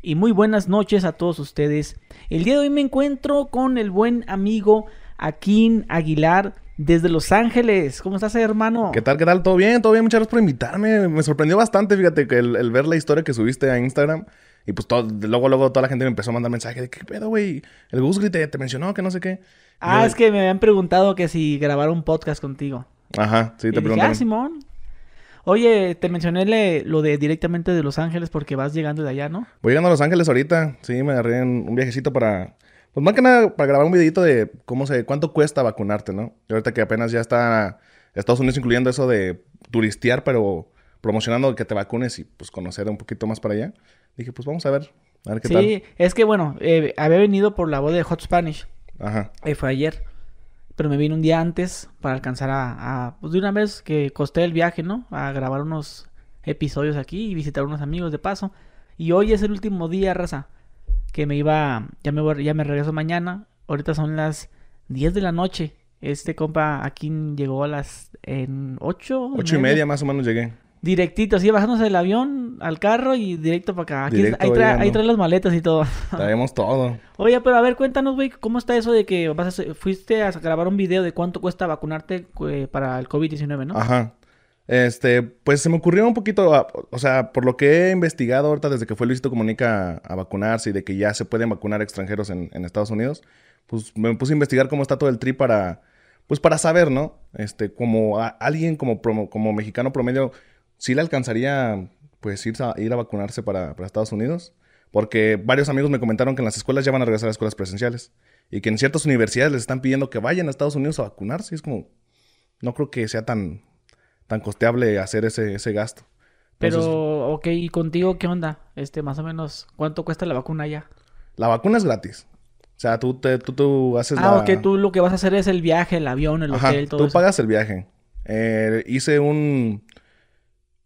y muy buenas noches a todos ustedes. El día de hoy me encuentro con el buen amigo Akin Aguilar desde Los Ángeles. ¿Cómo estás, hermano? ¿Qué tal? ¿Qué tal? ¿Todo bien? ¿Todo bien? Muchas gracias por invitarme. Me sorprendió bastante, fíjate, que el, ver la historia que subiste a Instagram. Y pues todo, luego, luego toda la gente me empezó a mandar mensajes de ¿qué pedo, güey? El Gus te, te mencionó que no sé qué. Ah, es que me habían preguntado que si grabar un podcast contigo. Ajá, sí, te pregunté. Ah, Simón. Oye, te mencioné lo de directamente de Los Ángeles porque vas llegando de allá, ¿no? Voy llegando a Los Ángeles ahorita. Sí, me agarré un viajecito para... Pues más que nada para grabar un videito de cómo se... Cuánto cuesta vacunarte, ¿no? Y ahorita que apenas ya está Estados Unidos incluyendo eso de turistear, pero promocionando que te vacunes y pues conocer un poquito más para allá. Dije, pues vamos a ver. A ver qué tal. Sí, es que bueno, eh, había venido por la voz de Hot Spanish. Ajá. Y fue ayer pero me vine un día antes para alcanzar a, pues de una vez que costé el viaje, ¿no? A grabar unos episodios aquí y visitar unos amigos de paso. Y hoy es el último día, raza, que me iba, ya me, ya me regreso mañana. Ahorita son las 10 de la noche. Este compa aquí llegó a las en 8. 8 y media más o menos llegué. Directito, así bajándose del avión al carro y directo para acá. Aquí, ahí, trae, las maletas y todo. Traemos todo. Oye, pero a ver, cuéntanos, güey, ¿cómo está eso de que vas fuiste a grabar un video de cuánto cuesta vacunarte eh, para el COVID-19, ¿no? Ajá. Este, pues se me ocurrió un poquito, ah, o sea, por lo que he investigado ahorita desde que fue Luisito Comunica a, vacunarse y de que ya se pueden vacunar extranjeros en, Estados Unidos, pues me puse a investigar cómo está todo el tri para, pues para saber, ¿no? Este, como alguien como, como mexicano promedio, sí le alcanzaría pues ir a, ir a vacunarse para, Estados Unidos. Porque varios amigos me comentaron que en las escuelas ya van a regresar a escuelas presenciales. Y que en ciertas universidades les están pidiendo que vayan a Estados Unidos a vacunarse. Y es como, no creo que sea tan, tan costeable hacer ese, ese gasto. Pero, ok, ¿y contigo qué onda? Este, más o menos, ¿cuánto cuesta la vacuna ya? La vacuna es gratis. O sea, tú, te, tú, tú haces ah, ok, tú lo que vas a hacer es el viaje, el avión, el hotel, todo tú pagas el viaje. Eh, hice un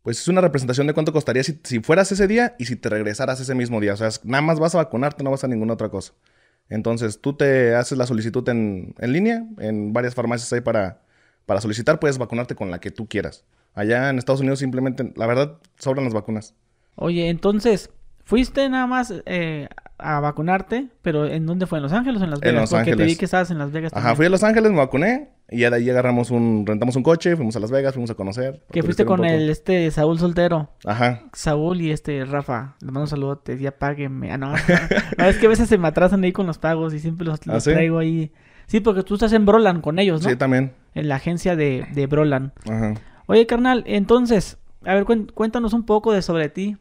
pues es una representación de cuánto costaría si, fueras ese día y si te regresaras ese mismo día. O sea, nada más vas a vacunarte, no vas a ninguna otra cosa. Entonces, tú te haces la solicitud en, línea, en varias farmacias hay para, para solicitar, puedes vacunarte con la que tú quieras. Allá en Estados Unidos simplemente, la verdad, sobran las vacunas. Oye, entonces, fuiste nada más eh, a vacunarte, pero ¿en dónde fue? ¿En Los Ángeles o en Las Vegas? En Los Porque Ángeles. te vi que estabas en Las Vegas. Ajá, fui a Los Ángeles, me vacuné y ya de ahí agarramos un, rentamos un coche, fuimos a Las Vegas, fuimos a conocer. Que fuiste con el, este, Saúl Soltero. Ajá. Saúl y este, Rafa. Les mando un saludo, te ya páguenme. Ah, no. no. es que a veces se me atrasan ahí con los pagos y siempre los, ¿Ah, traigo ahí. Sí, porque tú estás en Brolan con ellos, ¿no? Sí, también. En la agencia de, de Brolan. Ajá. Oye, carnal, entonces, a ver, cuéntanos un poco de sobre ti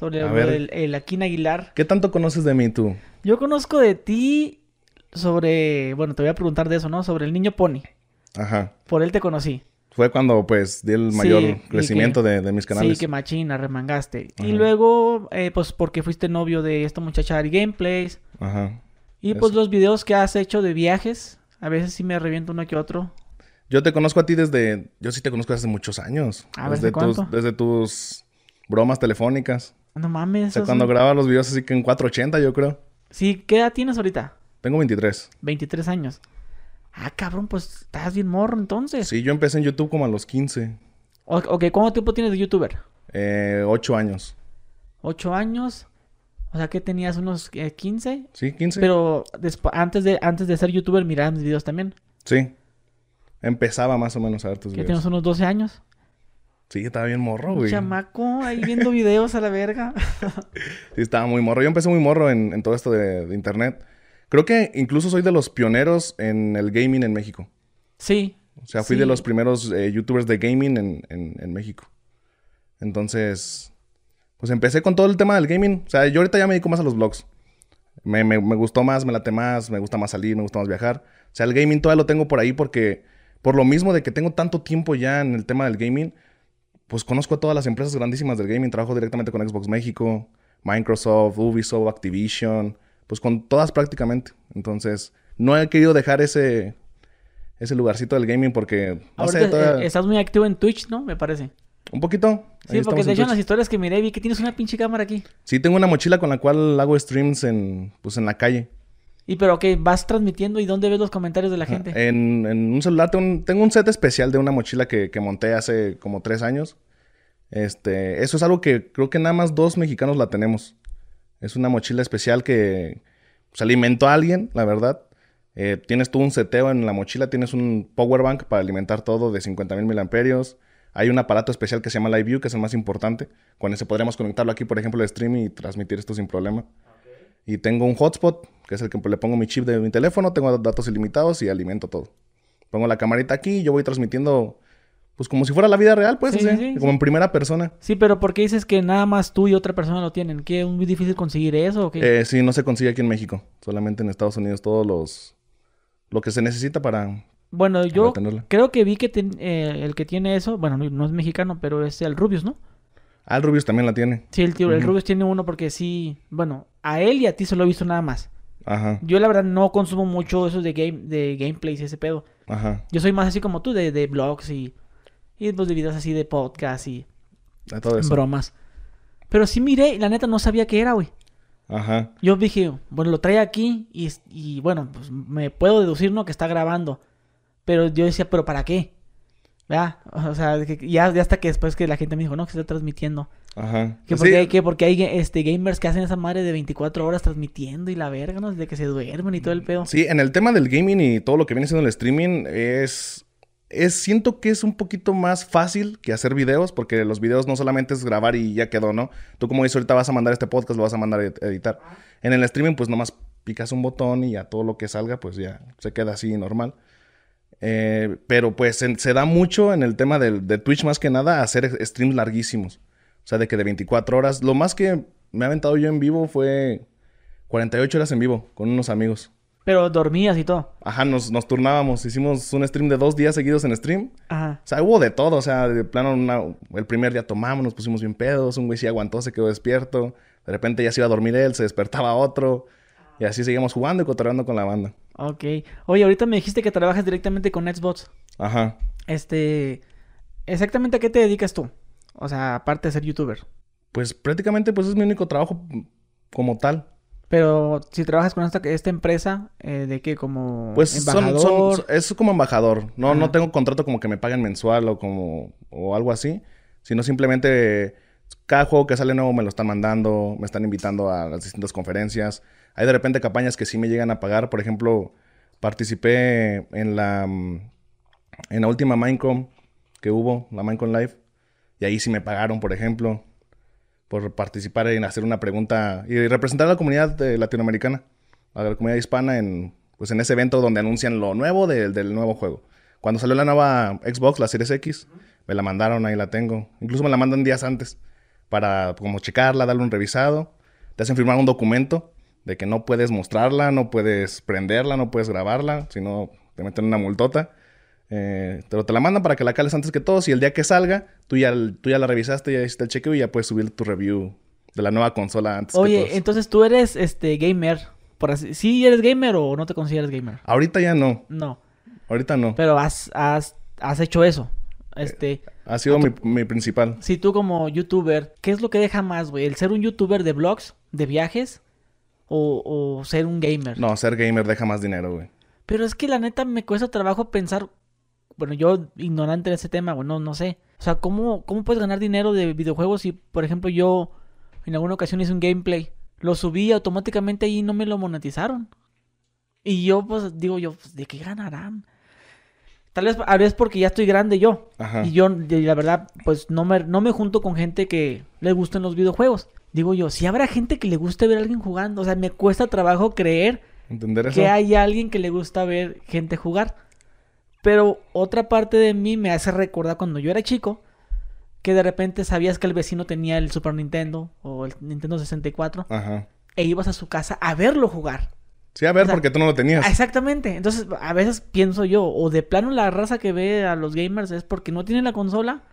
sobre el, el, Aquín Aguilar. ¿Qué tanto conoces de mí tú? Yo conozco de ti sobre, bueno, te voy a preguntar de eso, ¿no? Sobre el niño Pony. Ajá. Por él te conocí. Fue cuando, pues, di el mayor crecimiento de, mis canales. Sí, que machina, remangaste. Y luego, eh, pues, porque fuiste novio de esta muchacha Ari Gameplays. Ajá. Y, pues, los videos que has hecho de viajes. A veces sí me reviento uno que otro. Yo te conozco a ti desde... Yo sí te conozco desde muchos años. A desde, tus, desde tus bromas telefónicas. No mames. O sea, cuando grababa los videos así que en 480, yo creo. Sí, ¿qué edad tienes ahorita? Tengo 23. 23 años. Ah, cabrón, pues estás bien morro entonces. Sí, yo empecé en YouTube como a los 15. ok, ¿cuánto tiempo tienes de youtuber? Eh, 8 años. 8 años. O sea, que tenías unos 15. Eh, sí, 15. Pero antes, de, antes de ser youtuber, mirabas mis videos también. Sí. Empezaba más o menos a ver tus videos. ¿Que tienes unos 12 años? Sí, estaba bien morro, güey. chamaco ahí viendo videos a la verga. sí, estaba muy morro. Yo empecé muy morro en, todo esto de, internet. Creo que incluso soy de los pioneros en el gaming en México. Sí. O sea, fui de los primeros eh, youtubers de gaming en, México. Entonces, pues empecé con todo el tema del gaming. O sea, yo ahorita ya me dedico más a los vlogs. Me, me, me gustó más, me late más, me gusta más salir, me gusta más viajar. O sea, el gaming todavía lo tengo por ahí porque, por lo mismo de que tengo tanto tiempo ya en el tema del gaming, pues conozco a todas las empresas grandísimas del gaming. Trabajo directamente con Xbox México, Microsoft, Ubisoft, Activision, pues con todas prácticamente. Entonces, no he querido dejar ese, ese lugarcito del gaming porque... Eh, estás muy activo en Twitch, ¿no? Me parece. Un poquito. Sí, porque de hecho en las historias que miré vi que tienes una pinche cámara aquí. Sí, tengo una mochila con la cual hago streams en, pues, en la calle. Y pero que vas transmitiendo y dónde ves los comentarios de la gente. En, un celular tengo un, set especial de una mochila que, monté hace como tres años. Este, eso es algo que creo que nada más dos mexicanos la tenemos. Es una mochila especial que se alimentó a alguien, la verdad. Eh, tienes tú un seteo en la mochila, tienes un power bank para alimentar todo de 50.000 mil amperios. Hay un aparato especial que se llama LiveView, que es el más importante. Con ese podríamos conectarlo aquí, por ejemplo, al stream y transmitir esto sin problema. Y tengo un hotspot, que es el que le pongo mi chip de mi teléfono, tengo datos ilimitados y alimento todo. Pongo la camarita aquí y yo voy transmitiendo pues como si fuera la vida real, pues, como en primera persona. Sí, pero ¿por qué dices que nada más tú y otra persona lo tienen? ¿Qué es muy difícil conseguir eso o qué? Eh, sí, no se consigue aquí en México, solamente en Estados Unidos todos los lo que se necesita para Bueno, yo creo que vi que eh, el que tiene eso, bueno, no, es mexicano, pero es el Rubius, ¿no? Ah, el Rubius también la tiene. Sí, el tío, el Rubius tiene uno porque sí, bueno, a él y a ti se lo he visto nada más. Ajá. Yo la verdad no consumo mucho eso de game de gameplays y ese pedo. Ajá. Yo soy más así como tú de, de blogs y y pues de videos así de podcast y bromas. Pero sí miré y la neta no sabía qué era, güey. Ajá. Yo dije, bueno, lo trae aquí y, y, bueno, pues me puedo deducir, ¿no? Que está grabando. Pero yo decía, ¿pero para qué? ¿Verdad? O sea, ya, hasta que después que la gente me dijo, no, que se está transmitiendo. Ajá. Que porque, hay, que porque hay este, gamers que hacen esa madre de 24 horas transmitiendo y la verga, ¿no? De que se duermen y todo el pedo. Sí, en el tema del gaming y todo lo que viene siendo el streaming es es, siento que es un poquito más fácil que hacer videos, porque los videos no solamente es grabar y ya quedó, ¿no? Tú como dices, ahorita vas a mandar este podcast, lo vas a mandar a editar. En el streaming, pues nomás picas un botón y ya todo lo que salga, pues ya se queda así normal. Eh, pero pues se, da mucho en el tema de, Twitch más que nada hacer streams larguísimos. O sea, de que de 24 horas. Lo más que me ha aventado yo en vivo fue 48 horas en vivo con unos amigos. Pero dormías y todo. Ajá, nos, nos turnábamos. Hicimos un stream de dos días seguidos en stream. Ajá. O sea, hubo de todo. O sea, de plano, el primer día tomamos, nos pusimos bien pedos. Un güey sí aguantó, se quedó despierto. De repente ya se iba a dormir él, se despertaba otro. Y así seguíamos jugando y cotorreando con la banda. Ok. Oye, ahorita me dijiste que trabajas directamente con Xbox. Ajá. Este... ¿Exactamente a qué te dedicas tú? O sea, aparte de ser youtuber. Pues prácticamente pues es mi único trabajo como tal. Pero si trabajas con esta, esta empresa, eh, ¿de qué? ¿Como pues embajador? es como embajador. No, no tengo contrato como que me paguen mensual o como... o algo así. Sino simplemente cada juego que sale nuevo me lo están mandando, me están invitando a las distintas conferencias. Hay de repente campañas que sí me llegan a pagar. Por ejemplo, participé en la... en la última Minecon que hubo, la Minecon Live. Y ahí sí me pagaron, por ejemplo por participar en hacer una pregunta y representar a la comunidad latinoamericana, a la comunidad hispana en, pues en ese evento donde anuncian lo nuevo del nuevo juego. Cuando salió la nueva Xbox, la Series X, me la mandaron, ahí la tengo. Incluso me la mandan días antes para como checarla, darle un revisado. Te hacen firmar un documento de que no puedes mostrarla, no puedes prenderla, no puedes grabarla, sino te meten una multota. Eh, pero te la mandan para que la cales antes que todos y el día que salga, tú ya, tú ya la revisaste, ya hiciste el chequeo y ya puedes subir tu review de la nueva consola antes Oye, que todos. entonces tú eres este gamer, por así, ¿sí eres gamer o no te consideras gamer? Ahorita ya no. No. Ahorita no. Pero has, has, has hecho eso. Este, eh, ha sido mi, mi, principal. Si tú como youtuber, ¿qué es lo que deja más, güey? ¿El ser un youtuber de vlogs, de viajes o, o ser un gamer? No, ser gamer deja más dinero, güey. Pero es que la neta me cuesta trabajo pensar bueno, yo ignorante de ese tema, bueno, no sé. O sea, ¿cómo, ¿cómo puedes ganar dinero de videojuegos si, por ejemplo, yo en alguna ocasión hice un gameplay, lo subí automáticamente y no me lo monetizaron? Y yo, pues, digo yo, pues, ¿de qué ganarán? Tal vez, a veces porque ya estoy grande yo. Y yo, la verdad, pues, no me, no me junto con gente que le gusten los videojuegos. Digo yo, si habrá gente que le guste ver a alguien jugando, o sea, me cuesta trabajo creer que hay alguien que le gusta ver gente jugar. Pero otra parte de mí me hace recordar cuando yo era chico que de repente sabías que el vecino tenía el Super Nintendo o el Nintendo 64 Ajá. e ibas a su casa a verlo jugar. Sí, a ver, porque tú no lo tenías. Exactamente. Entonces, a veces pienso yo, o de plano la raza que ve a los gamers es porque no tienen la consola,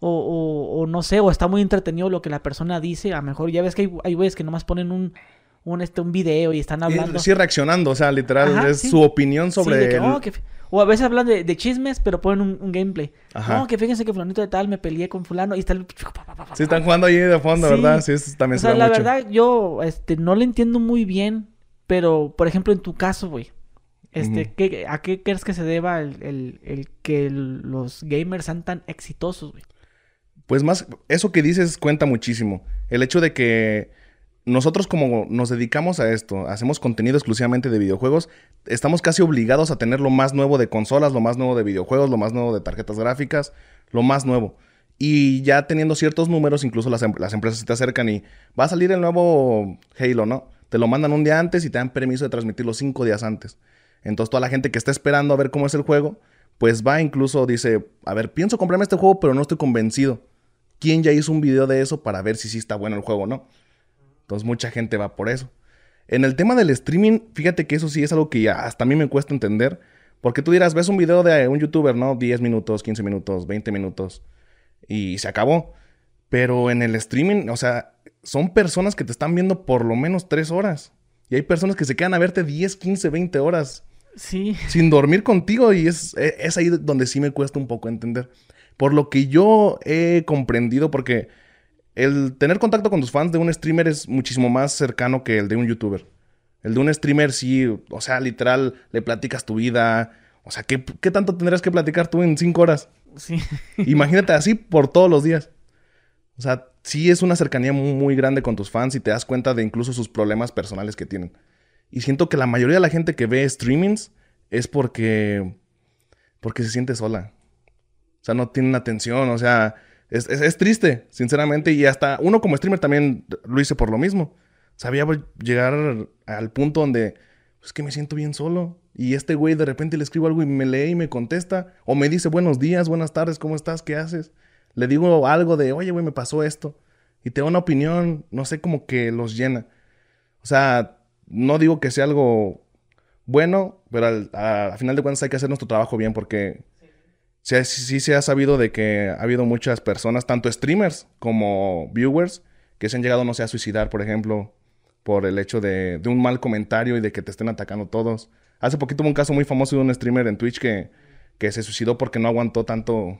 o, o, no sé, o está muy entretenido lo que la persona dice. A lo mejor ya ves que hay, hay güeyes que nomás ponen un, un, este, un video y están hablando. sí, reaccionando, o sea, literal, es su opinión sobre... Oh, o a veces hablan de, chismes, pero ponen un, gameplay. Ajá. No, que fíjense que fulanito de tal me peleé con fulano y está el... Sí, están jugando ahí de fondo, ¿verdad? Sí, eso también o sea, la verdad, yo este, no lo entiendo muy bien, pero, por ejemplo, en tu caso, güey. Este, ¿A qué crees que se deba el, el que los gamers sean tan exitosos, güey? Pues más, eso que dices cuenta muchísimo. El hecho de que nosotros como nos dedicamos a esto, hacemos contenido exclusivamente de videojuegos, estamos casi obligados a tener lo más nuevo de consolas, lo más nuevo de videojuegos, lo más nuevo de tarjetas gráficas, lo más nuevo. Y ya teniendo ciertos números, incluso las, em, las empresas se te acercan y va a salir el nuevo Halo, ¿no? Te lo mandan un día antes y te dan permiso de transmitirlo cinco días antes. Entonces toda la gente que está esperando a ver cómo es el juego, pues va incluso, dice, a ver, pienso comprarme este juego, pero no estoy convencido. ¿Quién ya hizo un video de eso para ver si sí está bueno el juego o no? Entonces mucha gente va por eso. En el tema del streaming, fíjate que eso sí es algo que ya hasta a mí me cuesta entender. Porque tú dirás, ves un video de un youtuber, ¿no? 10 minutos, 15 minutos, 20 minutos. Y se acabó. Pero en el streaming, o sea, son personas que te están viendo por lo menos 3 horas. Y hay personas que se quedan a verte 10, 15, 20 horas. Sí. Sin dormir contigo. Y es, e, es ahí donde sí me cuesta un poco entender. Por lo que yo he comprendido, porque el tener contacto con tus fans de un streamer es muchísimo más cercano que el de un youtuber. El de un streamer sí, o sea, literal, le platicas tu vida. O sea, ¿qué, tanto tendrías que platicar tú en cinco horas? Sí. Imagínate así por todos los días. O sea, sí es una cercanía muy, muy grande con tus fans y te das cuenta de incluso sus problemas personales que tienen. Y siento que la mayoría de la gente que ve streamings es porque, porque se siente sola. O sea, no tienen atención, o sea, es, triste, sinceramente. Y hasta uno como streamer también lo hice por lo mismo. Sabía llegar al punto donde, es pues, que me siento bien solo. Y este güey de repente le escribo algo y me lee y me contesta. O me dice buenos días, buenas tardes, ¿cómo estás? ¿Qué haces? Le digo algo de, oye, güey, me pasó esto. Y te da una opinión, no sé, como que los llena. O sea, no digo que sea algo bueno, pero al, final de cuentas hay que hacer nuestro trabajo bien porque sí, se ha sabido de que ha habido muchas personas, tanto streamers como viewers, que se han llegado, no sé, a suicidar, por ejemplo, por el hecho de, un mal comentario y de que te estén atacando todos. Hace poquito hubo un caso muy famoso de un streamer en Twitch que, que se suicidó porque no aguantó tanto,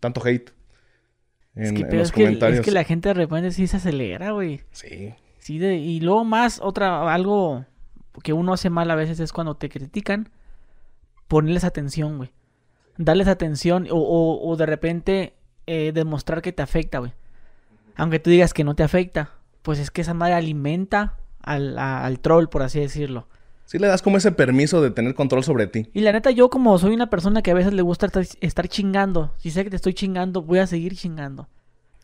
tanto hate en, los comentarios. es que la gente de repente sí se acelera, güey. Sí. Sí, y luego más, otra, algo que uno hace mal a veces es cuando te critican, ponerles atención, güey darles atención o, de repente eh, demostrar que te afecta, güey. Aunque tú digas que no te afecta, pues es que esa madre alimenta al, al troll, por así decirlo. Sí le das como ese permiso de tener control sobre ti. Y la neta, yo como soy una persona que a veces le gusta estar, chingando, si sé que te estoy chingando, voy a seguir chingando.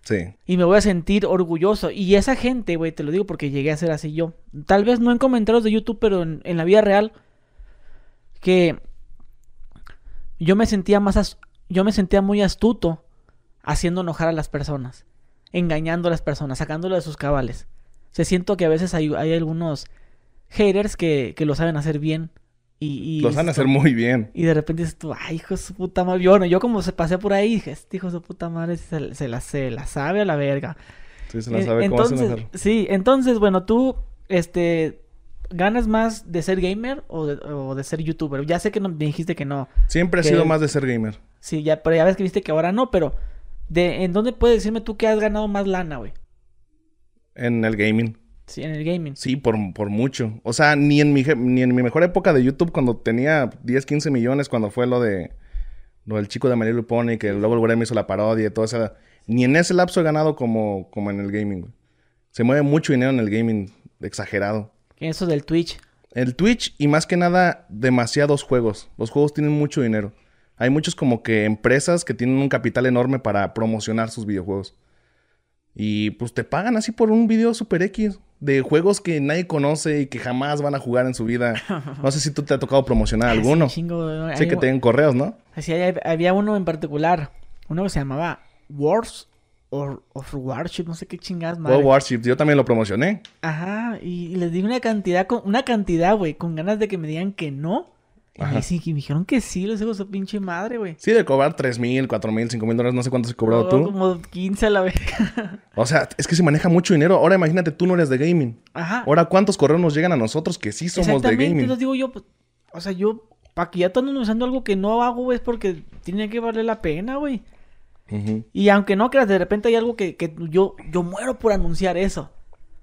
Sí. Y me voy a sentir orgulloso. Y esa gente, güey, te lo digo porque llegué a ser así yo. Tal vez no en comentarios de YouTube, pero en, en la vida real. Que yo me sentía más yo me sentía muy astuto haciendo enojar a las personas, engañando a las personas, sacándolo de sus cabales. Se siento que a veces hay, algunos haters que, que, lo saben hacer bien. Y, lo saben hacer muy bien. Y de repente dices tú, ay, hijo de su puta madre. Yo, yo como se pasé por ahí, dije, este hijo de su puta madre se, se, la, se la sabe a la verga. Sí, se la eh, sabe entonces, Sí, entonces, bueno, tú, este, ganas más de ser gamer o de, ser youtuber? Ya sé que no, me dijiste que no. Siempre ha sido más de ser gamer. Sí, ya, pero ya ves que viste que ahora no, pero de, ¿en dónde puedes decirme tú que has ganado más lana, güey? En el gaming. Sí, en el gaming. Sí, por, por mucho. O sea, ni en, mi, ni en mi mejor época de YouTube, cuando tenía 10, 15 millones, cuando fue lo de lo del chico de Mario Luponi, que luego el me hizo la parodia y todo eso. Ni en ese lapso he ganado como, como en el gaming, güey. Se mueve mucho dinero en el gaming, exagerado. Eso del Twitch. El Twitch y más que nada demasiados juegos. Los juegos tienen mucho dinero. Hay muchos como que empresas que tienen un capital enorme para promocionar sus videojuegos. Y pues te pagan así por un video super X de juegos que nadie conoce y que jamás van a jugar en su vida. No sé si tú te ha tocado promocionar alguno. Sí, que tienen correos, ¿no? Así había uno en particular, uno que se llamaba Wars of Warship, no sé qué chingadas, madre. Warship, yo también lo promocioné. Ajá, y, les di una cantidad, con, una cantidad, güey, con ganas de que me digan que no. Y me, dijeron que sí, les digo su pinche madre, güey. Sí, de cobrar 3 mil, 4 mil, 5 mil dólares, no sé cuánto has cobrado tú. Como 15 a la vez. o sea, es que se maneja mucho dinero. Ahora imagínate, tú no eres de gaming. Ajá. Ahora, ¿cuántos correos nos llegan a nosotros que sí somos de gaming? les digo yo, pues, o sea, yo, para que ya están usando algo que no hago, güey, es porque tiene que valer la pena, güey. Y aunque no creas, de repente hay algo que, yo, yo muero por anunciar eso.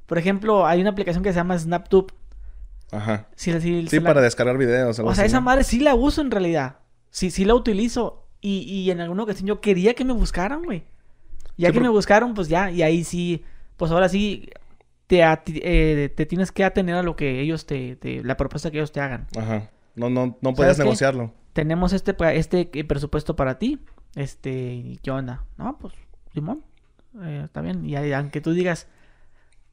Por ejemplo, hay una aplicación que se llama SnapTube. Ajá. Sí, para descargar videos. O sea, esa madre sí la uso en realidad. Sí, sí la utilizo. Y, y en alguna ocasión yo quería que me buscaran, güey. Ya que me buscaron, pues ya. Y ahí sí, pues ahora sí, te, eh, te tienes que atener a lo que ellos te, la propuesta que ellos te hagan. Ajá. No, no, no puedes negociarlo. Tenemos este, este presupuesto para ti. Este, ¿qué onda? No, pues, Simón, eh, está bien. Y aunque tú digas,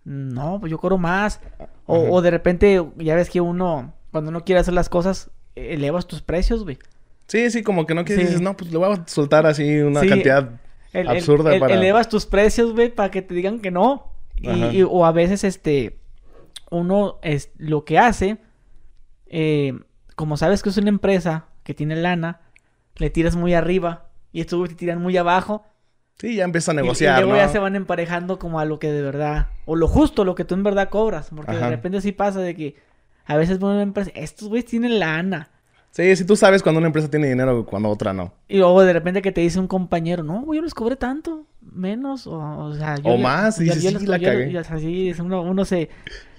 no, pues yo cobro más. O, de repente, ya ves que uno, cuando no quiere hacer las cosas, elevas tus precios, güey. Sí, sí, como que no quieres, dices, no, pues le voy a soltar así una cantidad absurda para... Elevas tus precios, güey, para que te digan que no. Y, o a veces, este, uno es lo que hace, eh, como sabes que es una empresa que tiene lana, le tiras muy arriba y estos te tiran muy abajo. Sí, ya empieza a negociar. Y, luego ya se van emparejando como a lo que de verdad, o lo justo, lo que tú en verdad cobras. Porque de repente sí pasa de que a veces una empresa, estos güeyes tienen lana. Sí, si tú sabes cuando una empresa tiene dinero, cuando otra no. Y luego de repente que te dice un compañero, no, güey, yo les cobré tanto, menos, o, o sea... Yo o más, y sí, la cagué. así, uno, uno se,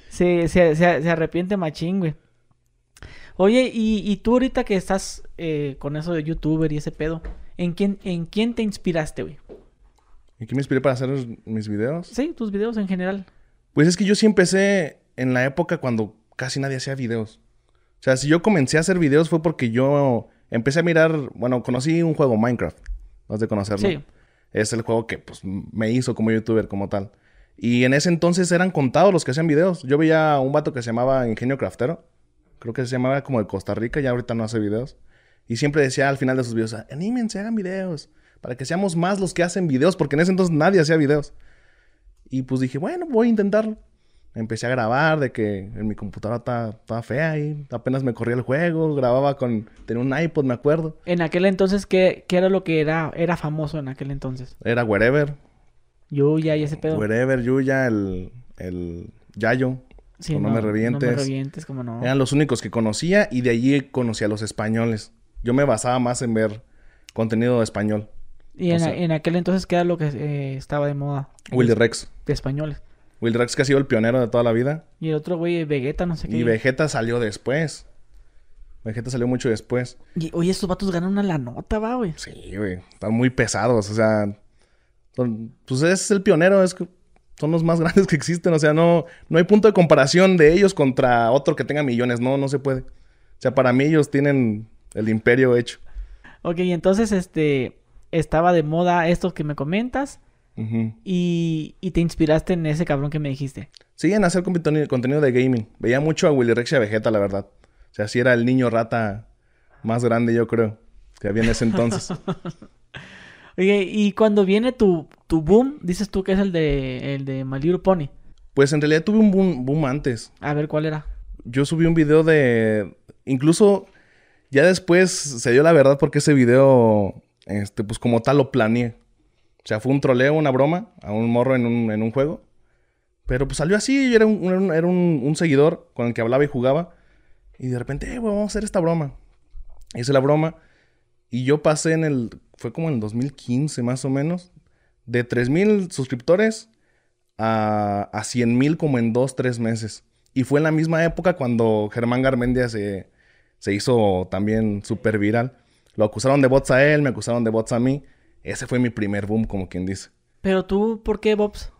se, se, se, arrepiente machín, güey. Oye, y, y tú ahorita que estás eh, con eso de youtuber y ese pedo, ¿en quién, en quién te inspiraste, güey? ¿En quién me inspiré para hacer mis videos? Sí, tus videos en general. Pues es que yo sí empecé en la época cuando casi nadie hacía videos. O sea, si yo comencé a hacer videos fue porque yo empecé a mirar, bueno, conocí un juego Minecraft, no has de conocerlo. Sí. Es el juego que pues me hizo como youtuber como tal. Y en ese entonces eran contados los que hacían videos. Yo veía a un vato que se llamaba Ingenio Craftero. Creo que se llamaba como de Costa Rica, ya ahorita no hace videos. Y siempre decía al final de sus videos, anímense, hagan videos. Para que seamos más los que hacen videos, porque en ese entonces nadie hacía videos. Y pues dije, bueno, voy a intentarlo empecé a grabar de que en mi computadora estaba fea y apenas me corría el juego, grababa con, tenía un iPod, me acuerdo. En aquel entonces, ¿qué, qué era lo que era, era famoso en aquel entonces? Era Wherever. Yuya y ese pedo. Wherever, Yuya, el, el Yayo. Sí, no, me revientes. No me revientes, como no. Eran los únicos que conocía y de allí conocí a los españoles. Yo me basaba más en ver contenido español. ¿Y en, en, aquel entonces qué era lo que eh, estaba de moda? Willy Rex. De españoles. Will Rex que ha sido el pionero de toda la vida. Y el otro güey, Vegeta, no sé qué. Y Vegeta salió después. Vegeta salió mucho después. Y oye, estos vatos ganan una la nota, va, güey. Sí, güey. Están muy pesados, o sea. pues es el pionero, es que son los más grandes que existen. O sea, no, no hay punto de comparación de ellos contra otro que tenga millones. No, no se puede. O sea, para mí ellos tienen el imperio hecho. Ok, y entonces, este, estaba de moda esto que me comentas y, te inspiraste en ese cabrón que me dijiste. Sí, en hacer contenido de gaming. Veía mucho a Willy Rex y a Vegeta, la verdad. O sea, sí era el niño rata más grande, yo creo, que había en ese entonces. Oye, y cuando viene tu, tu boom, dices tú que es el de, el de My Pony. Pues en realidad tuve un boom, boom antes. A ver, ¿cuál era? Yo subí un video de... Incluso ya después se dio la verdad porque ese video, este, pues como tal lo planeé. O sea, fue un troleo, una broma a un morro en un, en un juego. Pero pues salió así, era, un, era un, seguidor con el que hablaba y jugaba. Y de repente, eh, vamos a hacer esta broma. Hice la broma. Y yo pasé en el, fue como en el 2015 más o menos, de 3.000 suscriptores a, a 100.000 como en 2, 3 meses. Y fue en la misma época cuando Germán Garmendia se, se hizo también súper viral. Lo acusaron de bots a él, me acusaron de bots a mí. Ese fue mi primer boom, como quien dice. Pero tú, ¿por qué bots?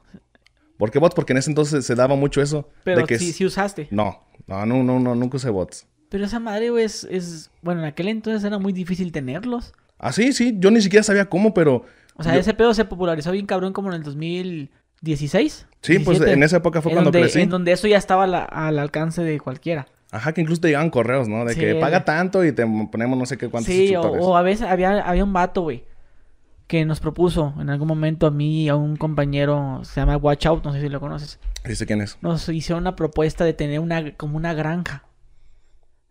¿Por qué bots? Porque en ese entonces se daba mucho eso. Pero de que sí, usaste. No, no, no, no, no, nunca usé bots. Pero esa madre, güey, es, es... Bueno, en aquel entonces era muy difícil tenerlos. Ah, sí, sí. Yo ni siquiera sabía cómo, pero... O sea, ese pedo se popularizó bien cabrón como en el 2016. Sí, pues en esa época fue cuando crecí. En donde eso ya estaba al alcance de cualquiera. Ajá, que incluso te llegaban correos, ¿no? De que paga tanto y te ponemos no sé qué cuántos Sí, o, o, a veces había, había un vato, güey que nos propuso en algún momento a mí y a un compañero, se llama Watch Out, no sé si lo conoces. Dice quién es. Nos hicieron una propuesta de tener una como una granja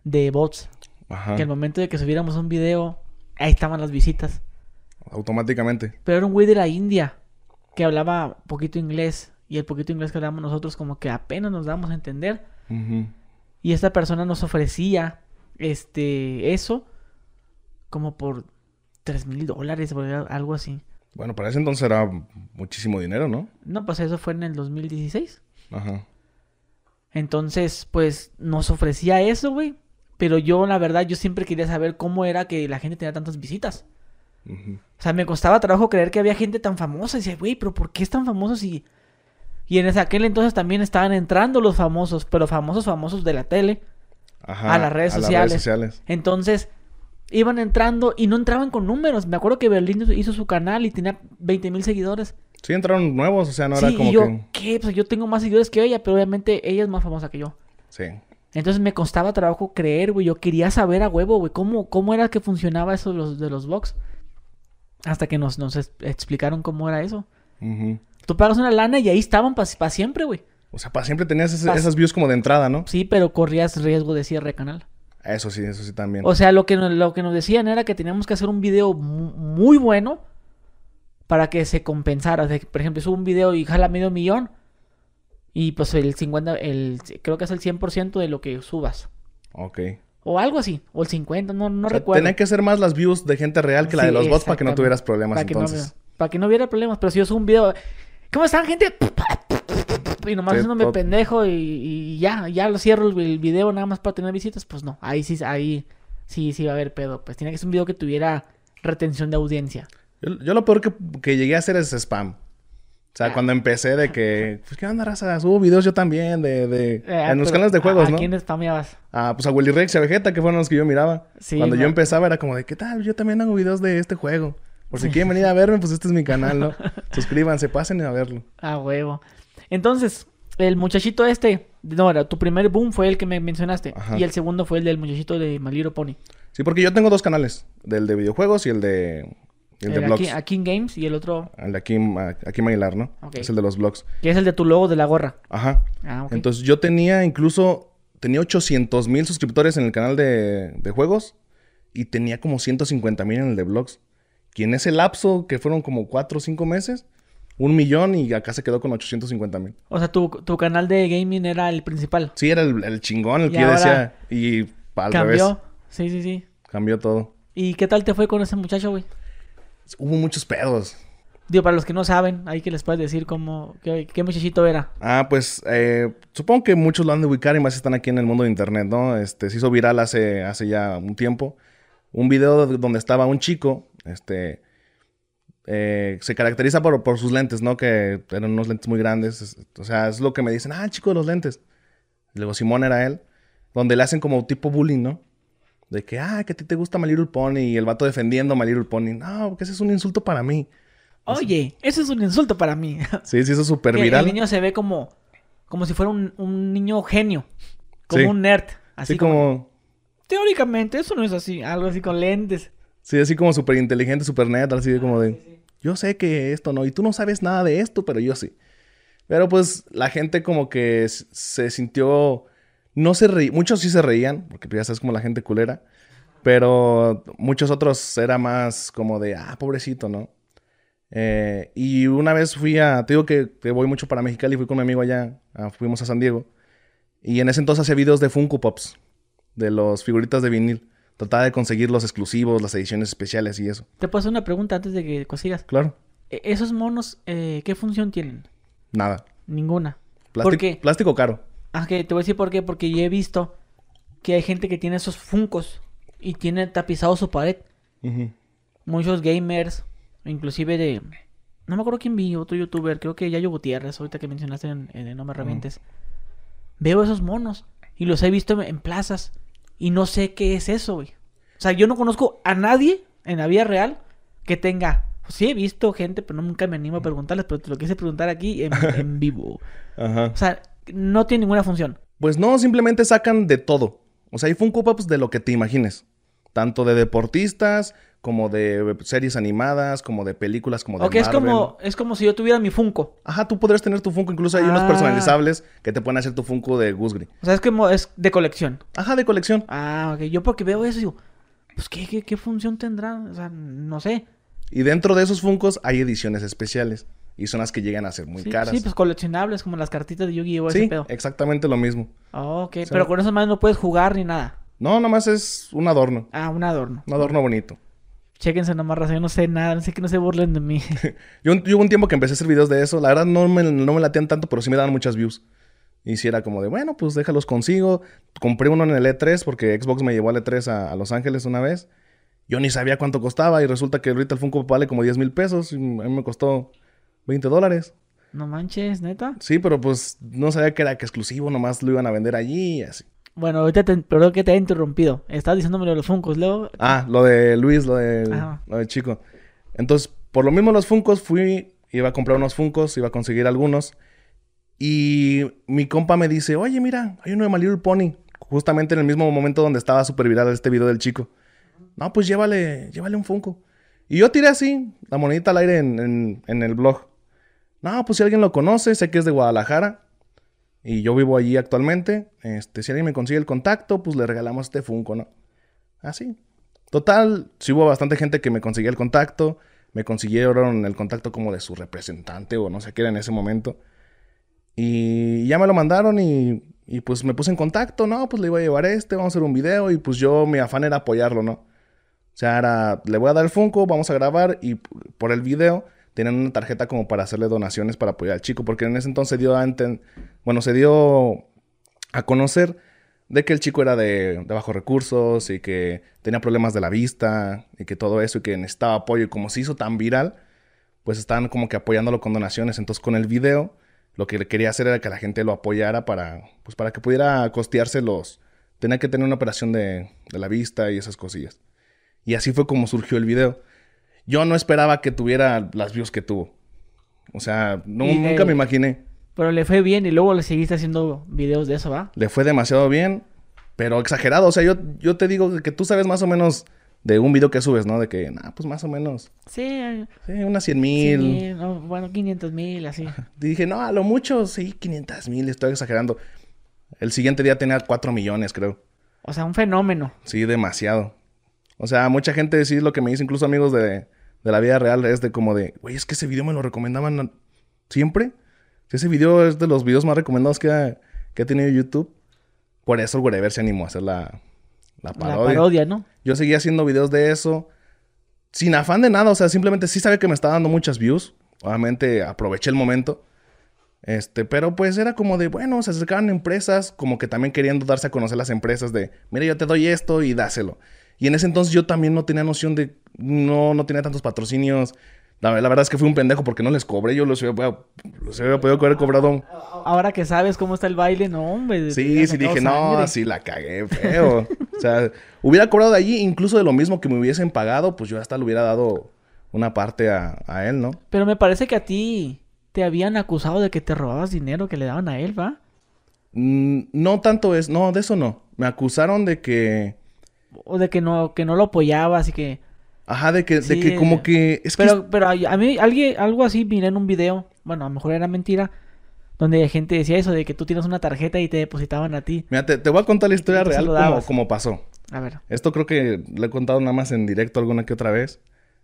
de bots. Ajá. Que al momento de que subiéramos un video, ahí estaban las visitas. Automáticamente. Pero era un güey de la India que hablaba poquito inglés y el poquito inglés que hablábamos nosotros como que apenas nos damos a entender. Y esta persona nos ofrecía este eso como por tres mil dólares, algo así. Bueno, para ese entonces era muchísimo dinero, ¿no? No, pues eso fue en el 2016. Ajá. Entonces, pues nos ofrecía eso, güey. Pero yo, la verdad, yo siempre quería saber cómo era que la gente tenía tantas visitas. O sea, me costaba trabajo creer que había gente tan famosa. Y decía, güey, pero ¿por qué es tan famoso si Y en ese, aquel entonces también estaban entrando los famosos, pero famosos, famosos de la tele. a las redes sociales. Entonces, iban entrando y no entraban con números. Me acuerdo que Berlín hizo su canal y tenía 20 mil seguidores. Sí, entraron nuevos, o sea, no era como y yo, ¿qué? Pues yo tengo más seguidores que ella, pero obviamente ella es más famosa que yo. Sí. Entonces me costaba trabajo creer, güey. Yo quería saber a huevo, güey, cómo, cómo era que funcionaba eso de los, de los box. Hasta que nos, nos explicaron cómo era eso. Tú pagas una lana y ahí estaban para siempre, güey. O sea, para siempre tenías esas views como de entrada, ¿no? Sí, pero corrías riesgo de cierre de canal. Eso sí, eso sí también. O sea, lo que, lo que nos decían era que teníamos que hacer un video muy bueno para que se compensara. por ejemplo, subo un video y jala medio millón. Y pues el 50, el, creo que es el 100% de lo que subas. Ok. O algo así, o el 50, no, no recuerdo. Tenía que ser más las views de gente real que la de los bots para que no tuvieras problemas para entonces. No, para que no hubiera problemas, pero si yo subo un video, ¿cómo están gente? Y nomás me pendejo y, ya, ya lo cierro el video nada más para tener visitas, pues no, ahí sí, ahí sí, sí va a haber pedo. Pues tiene que ser un video que tuviera retención de audiencia. Yo, lo peor que, que, llegué a hacer es spam. O sea, ah. cuando empecé de que, pues, ¿qué onda, raza? Subo videos yo también de... de eh, en los canales de juegos, ¿no? ¿A quién spameabas? Ah, pues a Willy Rex y a Vegeta, que fueron los que yo miraba. Sí, cuando yo empezaba era como de, ¿qué tal? Yo también hago videos de este juego. Por si quieren venir a verme, pues este es mi canal, ¿no? Suscríbanse, pasen a verlo. Ah, huevo. Entonces, el muchachito este... No, era tu primer boom fue el que me mencionaste. Y el segundo fue el del muchachito de Maliro Pony. Sí, porque yo tengo dos canales. Del de videojuegos y el de el, de blogs. Aquí, Games y el otro. El de aquí, aquí Mailar, ¿no? Es el de los blogs. Que es el de tu logo de la gorra. Ajá. Ah, Entonces yo tenía incluso. Tenía 800 mil suscriptores en el canal de, de juegos. Y tenía como 150 mil en el de blogs. Y en ese lapso, que fueron como 4 o 5 meses, un millón y acá se quedó con 850 mil. O sea, tu, tu, canal de gaming era el principal. Sí, era el, chingón, el que yo decía. Y al cambió. Sí, sí, sí. Cambió todo. ¿Y qué tal te fue con ese muchacho, güey? Hubo muchos pedos. Digo, para los que no saben, hay que les puedes decir cómo, qué, muchachito era. Ah, pues eh, supongo que muchos lo han de ubicar y más están aquí en el mundo de internet, ¿no? Este, se hizo viral hace, hace ya un tiempo. Un video donde estaba un chico, este, eh, se caracteriza por, por, sus lentes, ¿no? Que eran unos lentes muy grandes. O sea, es lo que me dicen, ah, chico de los lentes. luego Simón era él, donde le hacen como tipo bullying, ¿no? De que, ah, que a ti te gusta My Little Pony y el vato defendiendo My Little Pony. No, porque ese es un insulto para mí. Oye, ese es un insulto para mí. Sí, sí, eso es súper viral. El niño se ve como, como si fuera un, niño genio. Como un nerd. Así como... Teóricamente, eso no es así. Algo así con lentes. Sí, así como súper inteligente, súper nerd. Así como de... Yo sé que esto no. Y tú no sabes nada de esto, pero yo sí. Pero pues la gente como que se sintió no se reían, muchos sí se reían, porque ya sabes como la gente culera, pero muchos otros era más como de, ah, pobrecito, ¿no? Eh, y una vez fui a, te digo que, voy mucho para Mexicali, fui con mi amigo allá, fuimos a San Diego, y en ese entonces hacía videos de Funko Pops, de los figuritas de vinil. Trataba de conseguir los exclusivos, las ediciones especiales y eso. Te puedo hacer una pregunta antes de que consigas. Claro. E, ¿Esos monos eh, qué función tienen? Nada. Ninguna. ¿Por qué? Plástico caro. Ah, que te voy a decir por qué. Porque yo he visto que hay gente que tiene esos funcos y tiene tapizado su pared. Muchos gamers, inclusive de... No me acuerdo quién vi, otro youtuber, creo que Yayo Gutiérrez, ahorita que mencionaste en, No Me Revientes. Veo esos monos y los he visto en, plazas y no sé qué es eso, güey. O sea, yo no conozco a nadie en la vida real que tenga... Pues sí he visto gente, pero nunca me animo a preguntarles, pero te lo quise preguntar aquí en, en vivo. Ajá. O sea, no tiene ninguna función. Pues no, simplemente sacan de todo. O sea, hay Funko Pops de lo que te imagines. Tanto de deportistas, como de series animadas, como de películas, como de Ok, es como, es como si yo tuviera mi Funko. Ajá, tú podrías tener tu Funko. Incluso hay unos ah. personalizables que te pueden hacer tu Funko de Gusgri. O sea, es como es de colección. Ajá, de colección. Ah, ok. Yo porque veo eso digo, pues, ¿qué, qué, qué función tendrá? O sea, no sé. Y dentro de esos Funkos hay ediciones especiales. Y son las que llegan a ser muy caras. Sí, pues coleccionables, como las cartitas de Yu-Gi-Oh! Sí, exactamente lo mismo. ok, pero con eso más no puedes jugar ni nada. No, nomás es un adorno. Ah, un adorno. Un adorno bonito. Chéquense nomás, raza. Yo no sé nada. No sé que no se burlen de mí. yo, hubo un tiempo que empecé a hacer videos de eso. La verdad no me, no me latían tanto, pero sí me daban muchas views. Y si era como de, bueno, pues déjalos consigo. Compré uno en el E3 porque Xbox me llevó al E3 a, a Los Ángeles una vez. Yo ni sabía cuánto costaba y resulta que ahorita el Funko vale como 10 mil pesos. Y a mí me costó 20 dólares. No manches, neta. Sí, pero pues no sabía que era que exclusivo, nomás lo iban a vender allí y así. Bueno, ahorita te, perdón que te he interrumpido. Estás diciéndome lo de los Funcos, luego. Ah, lo de Luis, lo de, lo de Chico. Entonces, por lo mismo los Funcos fui, iba a comprar unos Funcos, iba a conseguir algunos. Y mi compa me dice, oye, mira, hay uno de My Little Pony. Justamente en el mismo momento donde estaba súper viral este video del chico. No, pues llévale, llévale un Funko. Y yo tiré así, la monedita al aire en, en, el blog. No, pues si alguien lo conoce, sé que es de Guadalajara. Y yo vivo allí actualmente. Este, si alguien me consigue el contacto, pues le regalamos este Funko, ¿no? Así. Total, sí hubo bastante gente que me consiguió el contacto. Me consiguieron el contacto como de su representante o no sé qué era en ese momento. Y ya me lo mandaron y, y, pues me puse en contacto, ¿no? Pues le iba a llevar este, vamos a hacer un video y pues yo mi afán era apoyarlo, ¿no? O sea, era, le voy a dar el Funko, vamos a grabar y por el video tenían una tarjeta como para hacerle donaciones para apoyar al chico, porque en ese entonces dio a bueno, se dio a conocer de que el chico era de, de, bajos recursos y que tenía problemas de la vista y que todo eso y que necesitaba apoyo y como se hizo tan viral, pues estaban como que apoyándolo con donaciones. Entonces con el video lo que quería hacer era que la gente lo apoyara para, pues para que pudiera costearse los... Tenía que tener una operación de, de la vista y esas cosillas. Y así fue como surgió el video. Yo no esperaba que tuviera las views que tuvo. O sea, nunca me imaginé. Pero le fue bien y luego le seguiste haciendo videos de eso, ¿va? Le fue demasiado bien, pero exagerado. O sea, yo, yo te digo que tú sabes más o menos de un video que subes, ¿no? De que, nah, pues más o menos. Sí. Eh, sí, unas 100 mil. bueno, 500 mil, así. dije, no, a lo mucho, sí, 500 mil, estoy exagerando. El siguiente día tenía 4 millones, creo. O sea, un fenómeno. Sí, demasiado. O sea, mucha gente sí lo que me dice, incluso amigos de, de la vida real, es de como de, güey, es que ese video me lo recomendaban siempre. Ese video es de los videos más recomendados que ha, que ha tenido YouTube. Por eso el Wherever se animó a hacer la, la parodia. La parodia, ¿no? Yo seguía haciendo videos de eso. Sin afán de nada. O sea, simplemente sí sabía que me estaba dando muchas views. Obviamente aproveché el momento. Este, pero pues era como de, bueno, se acercaban empresas, como que también queriendo darse a conocer las empresas de, mira, yo te doy esto y dáselo. Y en ese entonces yo también no tenía noción de, no, no tenía tantos patrocinios. La, verdad es que fui un pendejo porque no les cobré. Yo los hubiera, los hubiera podido haber cobrado. Ahora que sabes cómo está el baile, no, hombre. Sí, sí, dije, no, sí, la cagué feo. o sea, hubiera cobrado de allí, incluso de lo mismo que me hubiesen pagado, pues yo hasta le hubiera dado una parte a, a él, ¿no? Pero me parece que a ti te habían acusado de que te robabas dinero que le daban a él, ¿va? Mm, no tanto es, no, de eso no. Me acusaron de que o de que no, que no lo apoyabas y que... Ajá, de que, de que como que... Es pero, que... pero a mí alguien, algo así vine en un video, bueno, a lo mejor era mentira, donde gente decía eso, de que tú tienes una tarjeta y te depositaban a ti. Mira, te, voy a contar la historia real como, como, pasó. A ver. Esto creo que lo he contado nada más en directo alguna que otra vez,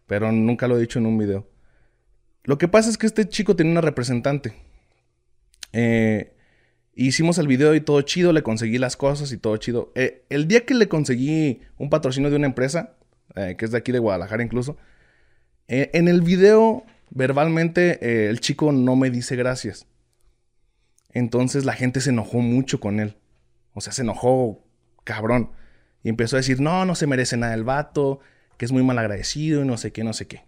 pero nunca lo he dicho en un video. Lo que pasa es que este chico tenía una representante. Eh, Hicimos el video y todo chido, le conseguí las cosas y todo chido. Eh, el día que le conseguí un patrocinio de una empresa, eh, que es de aquí de Guadalajara incluso, eh, en el video verbalmente el chico no me dice gracias. Entonces la gente se enojó mucho con él. O sea, se enojó cabrón. Y empezó a decir, no, no se merece nada el vato, que es muy mal agradecido y no sé qué, no sé qué.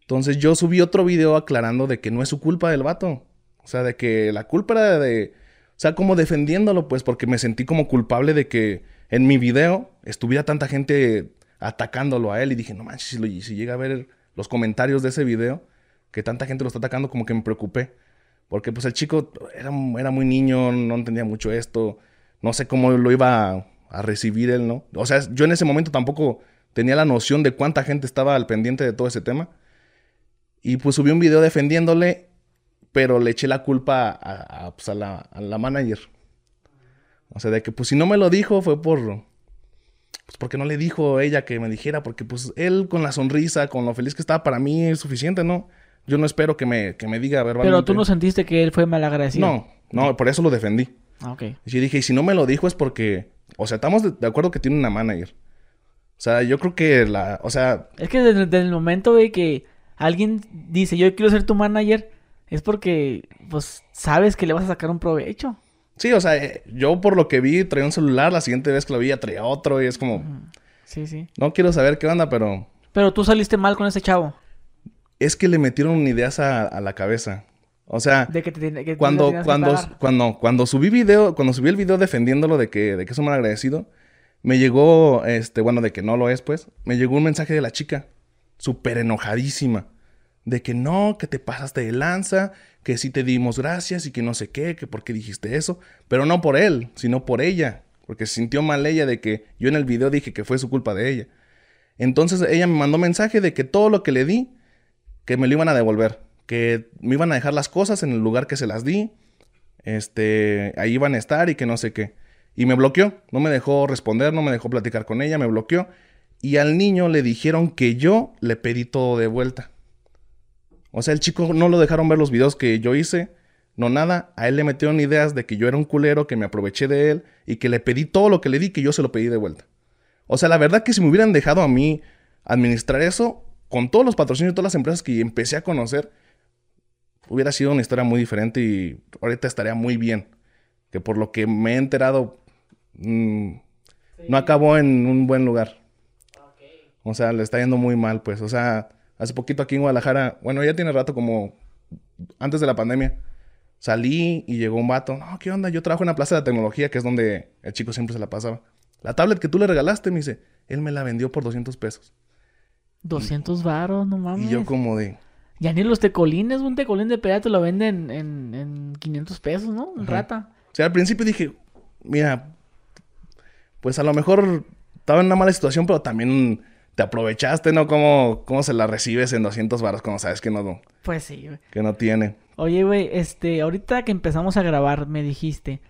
Entonces yo subí otro video aclarando de que no es su culpa del vato. O sea, de que la culpa era de o sea, como defendiéndolo, pues, porque me sentí como culpable de que en mi video estuviera tanta gente atacándolo a él. Y dije, no manches, si, si llega a ver los comentarios de ese video, que tanta gente lo está atacando, como que me preocupé. Porque pues el chico era, era muy niño, no entendía mucho esto. No sé cómo lo iba a, a, recibir él, ¿no? O sea, yo en ese momento tampoco tenía la noción de cuánta gente estaba al pendiente de todo ese tema. Y pues subí un video defendiéndole pero le eché la culpa a, pues, la, manager. O sea, de que pues si no me lo dijo fue por... Pues porque no le dijo ella que me dijera, porque pues él con la sonrisa, con lo feliz que estaba para mí es suficiente, ¿no? Yo no espero que me, que me diga verbalmente. Pero tú no sentiste que él fue malagradecido. No, no, por eso lo defendí. Ah, ok. Y yo dije, y si no me lo dijo es porque, o sea, estamos de, acuerdo que tiene una manager. O sea, yo creo que la, o sea... Es que desde, el momento de que alguien dice, yo quiero ser tu manager, es porque, pues, sabes que le vas a sacar un provecho. Sí, o sea, eh, yo por lo que vi traía un celular, la siguiente vez que lo vi ya traía otro y es como... Sí, sí. No quiero saber qué onda, pero... Pero tú saliste mal con ese chavo. Es que le metieron ideas a, a la cabeza. O sea, cuando, cuando, cuando, cuando subí video, cuando subí el video defendiéndolo de que, de que es un mal agradecido, me llegó, este, bueno, de que no lo es, pues, me llegó un mensaje de la chica, súper enojadísima, de que no, que te pasaste de lanza, que sí te dimos gracias y que no sé qué, que por qué dijiste eso, pero no por él, sino por ella, porque se sintió mal ella de que yo en el video dije que fue su culpa de ella. Entonces ella me mandó mensaje de que todo lo que le di, que me lo iban a devolver que me iban a dejar las cosas en el lugar que se las di, este, ahí iban a estar y que no sé qué. Y me bloqueó, no me dejó responder, no me dejó platicar con ella, me bloqueó. Y al niño le dijeron que yo le pedí todo de vuelta. O sea, el chico no lo dejaron ver los videos que yo hice, no nada. A él le metieron ideas de que yo era un culero, que me aproveché de él y que le pedí todo lo que le di, que yo se lo pedí de vuelta. O sea, la verdad que si me hubieran dejado a mí administrar eso, con todos los patrocinios y todas las empresas que empecé a conocer, hubiera sido una historia muy diferente y ahorita estaría muy bien. Que por lo que me he enterado, mm, no acabó en un buen lugar. O sea, le está yendo muy mal, pues. O sea, hace poquito aquí en Guadalajara, bueno, ya tiene rato como antes de la pandemia. Salí y llegó un vato. No, ¿qué onda? Yo trabajo en la plaza de tecnología, que es donde el chico siempre se la pasaba. La tablet que tú le regalaste, me dice, él me la vendió por 200 pesos. 200 varos, no mames. Y yo como de, ya ni los tecolines, un tecolín de pelea te lo venden en, en 500 pesos, ¿no? Un rata. O sea, al principio dije, mira, pues a lo mejor estaba en una mala situación, pero también te aprovechaste, ¿no? ¿Cómo, cómo se la recibes en 200 baros cuando sabes que no? Pues sí, güey. Que no tiene. Oye, güey, este, ahorita que empezamos a grabar, me dijiste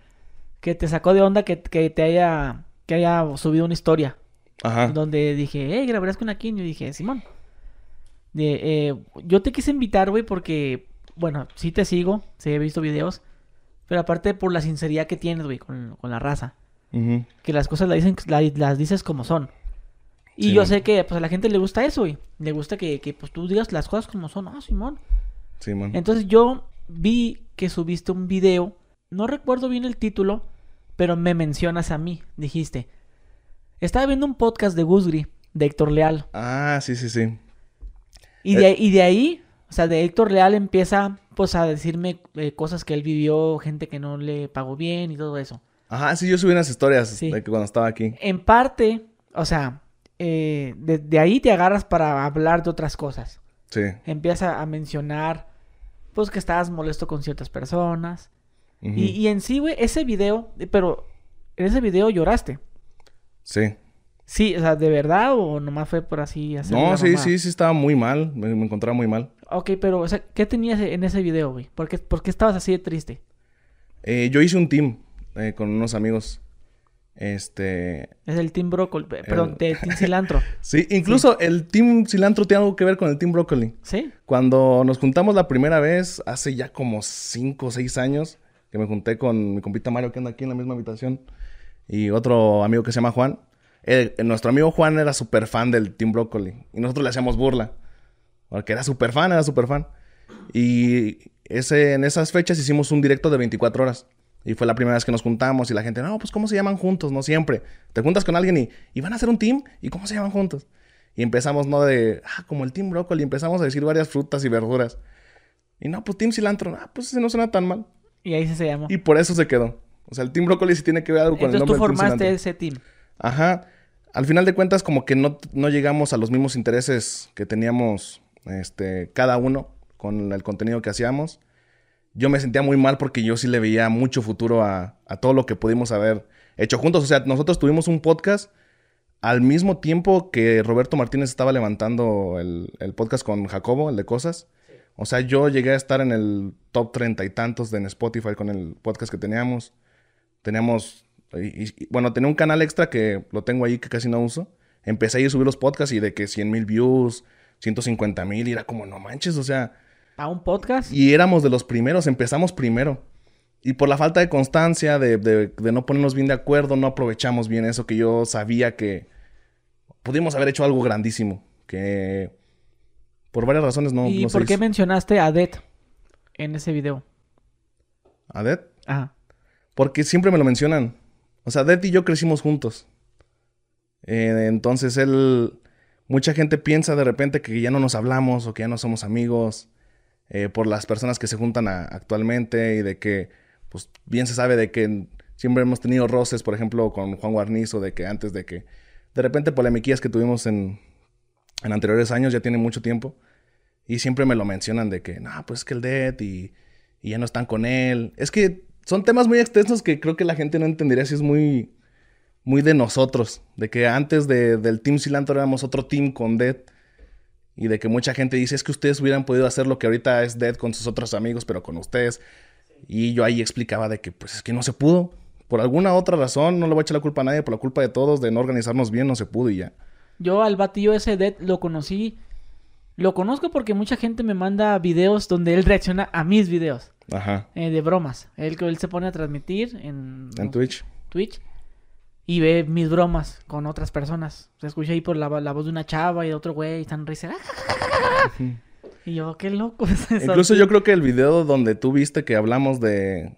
que te sacó de onda que, que te haya, que haya subido una historia. Ajá. Donde dije, hey, grabarás con aquí. Y dije, Simón. Eh, yo te quise invitar, güey, porque, bueno, sí te sigo, sí he visto videos, pero aparte por la sinceridad que tienes, güey, con, la raza. Que las cosas las, dicen, las dices como son. Y yo sé que pues, a la gente le gusta eso, güey. Le gusta que, que pues, tú digas las cosas como son. Ah, Simón. Simón. Entonces yo vi que subiste un video. No recuerdo bien el título, pero me mencionas a mí. Dijiste. Estaba viendo un podcast de Gusgri, de Héctor Leal. Ah, sí, sí, sí. Y de, y de ahí, o sea, de Héctor Real empieza pues a decirme eh, cosas que él vivió, gente que no le pagó bien y todo eso. Ajá, sí, yo subí unas historias de que cuando estaba aquí. En parte, o sea, eh, de, ahí te agarras para hablar de otras cosas. Sí. Empieza a mencionar, pues, que estabas molesto con ciertas personas. y, y, en sí, güey, ese video, pero en ese video lloraste. Sí. Sí, o sea, ¿de verdad o nomás fue por así hacer No, sí, sí, sí estaba muy mal. Me, encontraba muy mal. Ok, pero, o sea, ¿qué tenías en ese video, güey? ¿Por qué, estabas así de triste? Eh, yo hice un team eh, con unos amigos. Este... Es el Team Broccoli, perdón, de Team Cilantro. sí, incluso el Team Cilantro tiene algo que ver con el Team Broccoli. ¿Sí? Cuando nos juntamos la primera vez, hace ya como 5 o 6 años, que me junté con mi compita Mario, que anda aquí en la misma habitación, y otro amigo que se llama Juan, nuestro amigo Juan era súper fan del Team Broccoli. Y nosotros le hacíamos burla. Porque era súper fan, era súper fan. Y ese, en esas fechas hicimos un directo de 24 horas. Y fue la primera vez que nos juntamos y la gente, no, pues ¿cómo se llaman juntos? No siempre. Te juntas con alguien y, y van a hacer un team. ¿Y cómo se llaman juntos? Y empezamos, ¿no? De, ah, como el Team Broccoli. Empezamos a decir varias frutas y verduras. Y no, pues Team Cilantro. Ah, pues ese no suena tan mal. Y ahí se llamó. Y por eso se quedó. O sea, el Team Broccoli sí tiene que ver algo con el nombre tú formaste ese team. Ajá al final de cuentas como que no, llegamos a los mismos intereses que teníamos este, cada uno con el contenido que hacíamos. Yo me sentía muy mal porque yo sí le veía mucho futuro a, todo lo que pudimos haber hecho juntos. O sea, nosotros tuvimos un podcast al mismo tiempo que Roberto Martínez estaba levantando el, podcast con Jacobo, el de cosas. O sea, yo llegué a estar en el top treinta y tantos de en Spotify con el podcast que teníamos. Teníamos y, bueno, tenía un canal extra que lo tengo ahí que casi no uso. Empecé a subir los podcasts y de que 100 mil views, 150 mil, y era como, no manches, o sea. ¿A un podcast? Y éramos de los primeros, empezamos primero. Y por la falta de constancia, de, de, no ponernos bien de acuerdo, no aprovechamos bien eso que yo sabía que pudimos haber hecho algo grandísimo. Que por varias razones no. ¿Y por qué mencionaste a Det en ese video? ¿A Det? Ajá. Porque siempre me lo mencionan. O sea, Det y yo crecimos juntos. Eh, entonces él, mucha gente piensa de repente que ya no nos hablamos o que ya no somos amigos. Eh, por las personas que se juntan actualmente y de que, pues bien se sabe de que siempre hemos tenido roces, por ejemplo, con Juan Guarnizo, de que antes de que, de repente polemiquillas que tuvimos en, en anteriores años, ya tiene mucho tiempo, y siempre me lo mencionan de que, no, pues es que el Dead y, y ya no están con él. Es que son temas muy extensos que creo que la gente no entendería si es muy, muy de nosotros. De que antes de, del Team Cilantro éramos otro team con Dead. Y de que mucha gente dice, es que ustedes hubieran podido hacer lo que ahorita es Dead con sus otros amigos, pero con ustedes. Y yo ahí explicaba de que, pues es que no se pudo. Por alguna otra razón, no le voy a echar la culpa a nadie, por la culpa de todos, de no organizarnos bien, no se pudo y ya. Yo al batillo ese Dead lo conocí. Lo conozco porque mucha gente me manda videos donde él reacciona a mis videos. Ajá. Eh, de bromas. Él, él se pone a transmitir en... En Twitch. Twitch y ve mis bromas con otras personas. Se escucha ahí por la, voz de una chava y de otro güey y están risa. y yo, qué loco. Incluso yo creo que el video donde tú viste que hablamos de,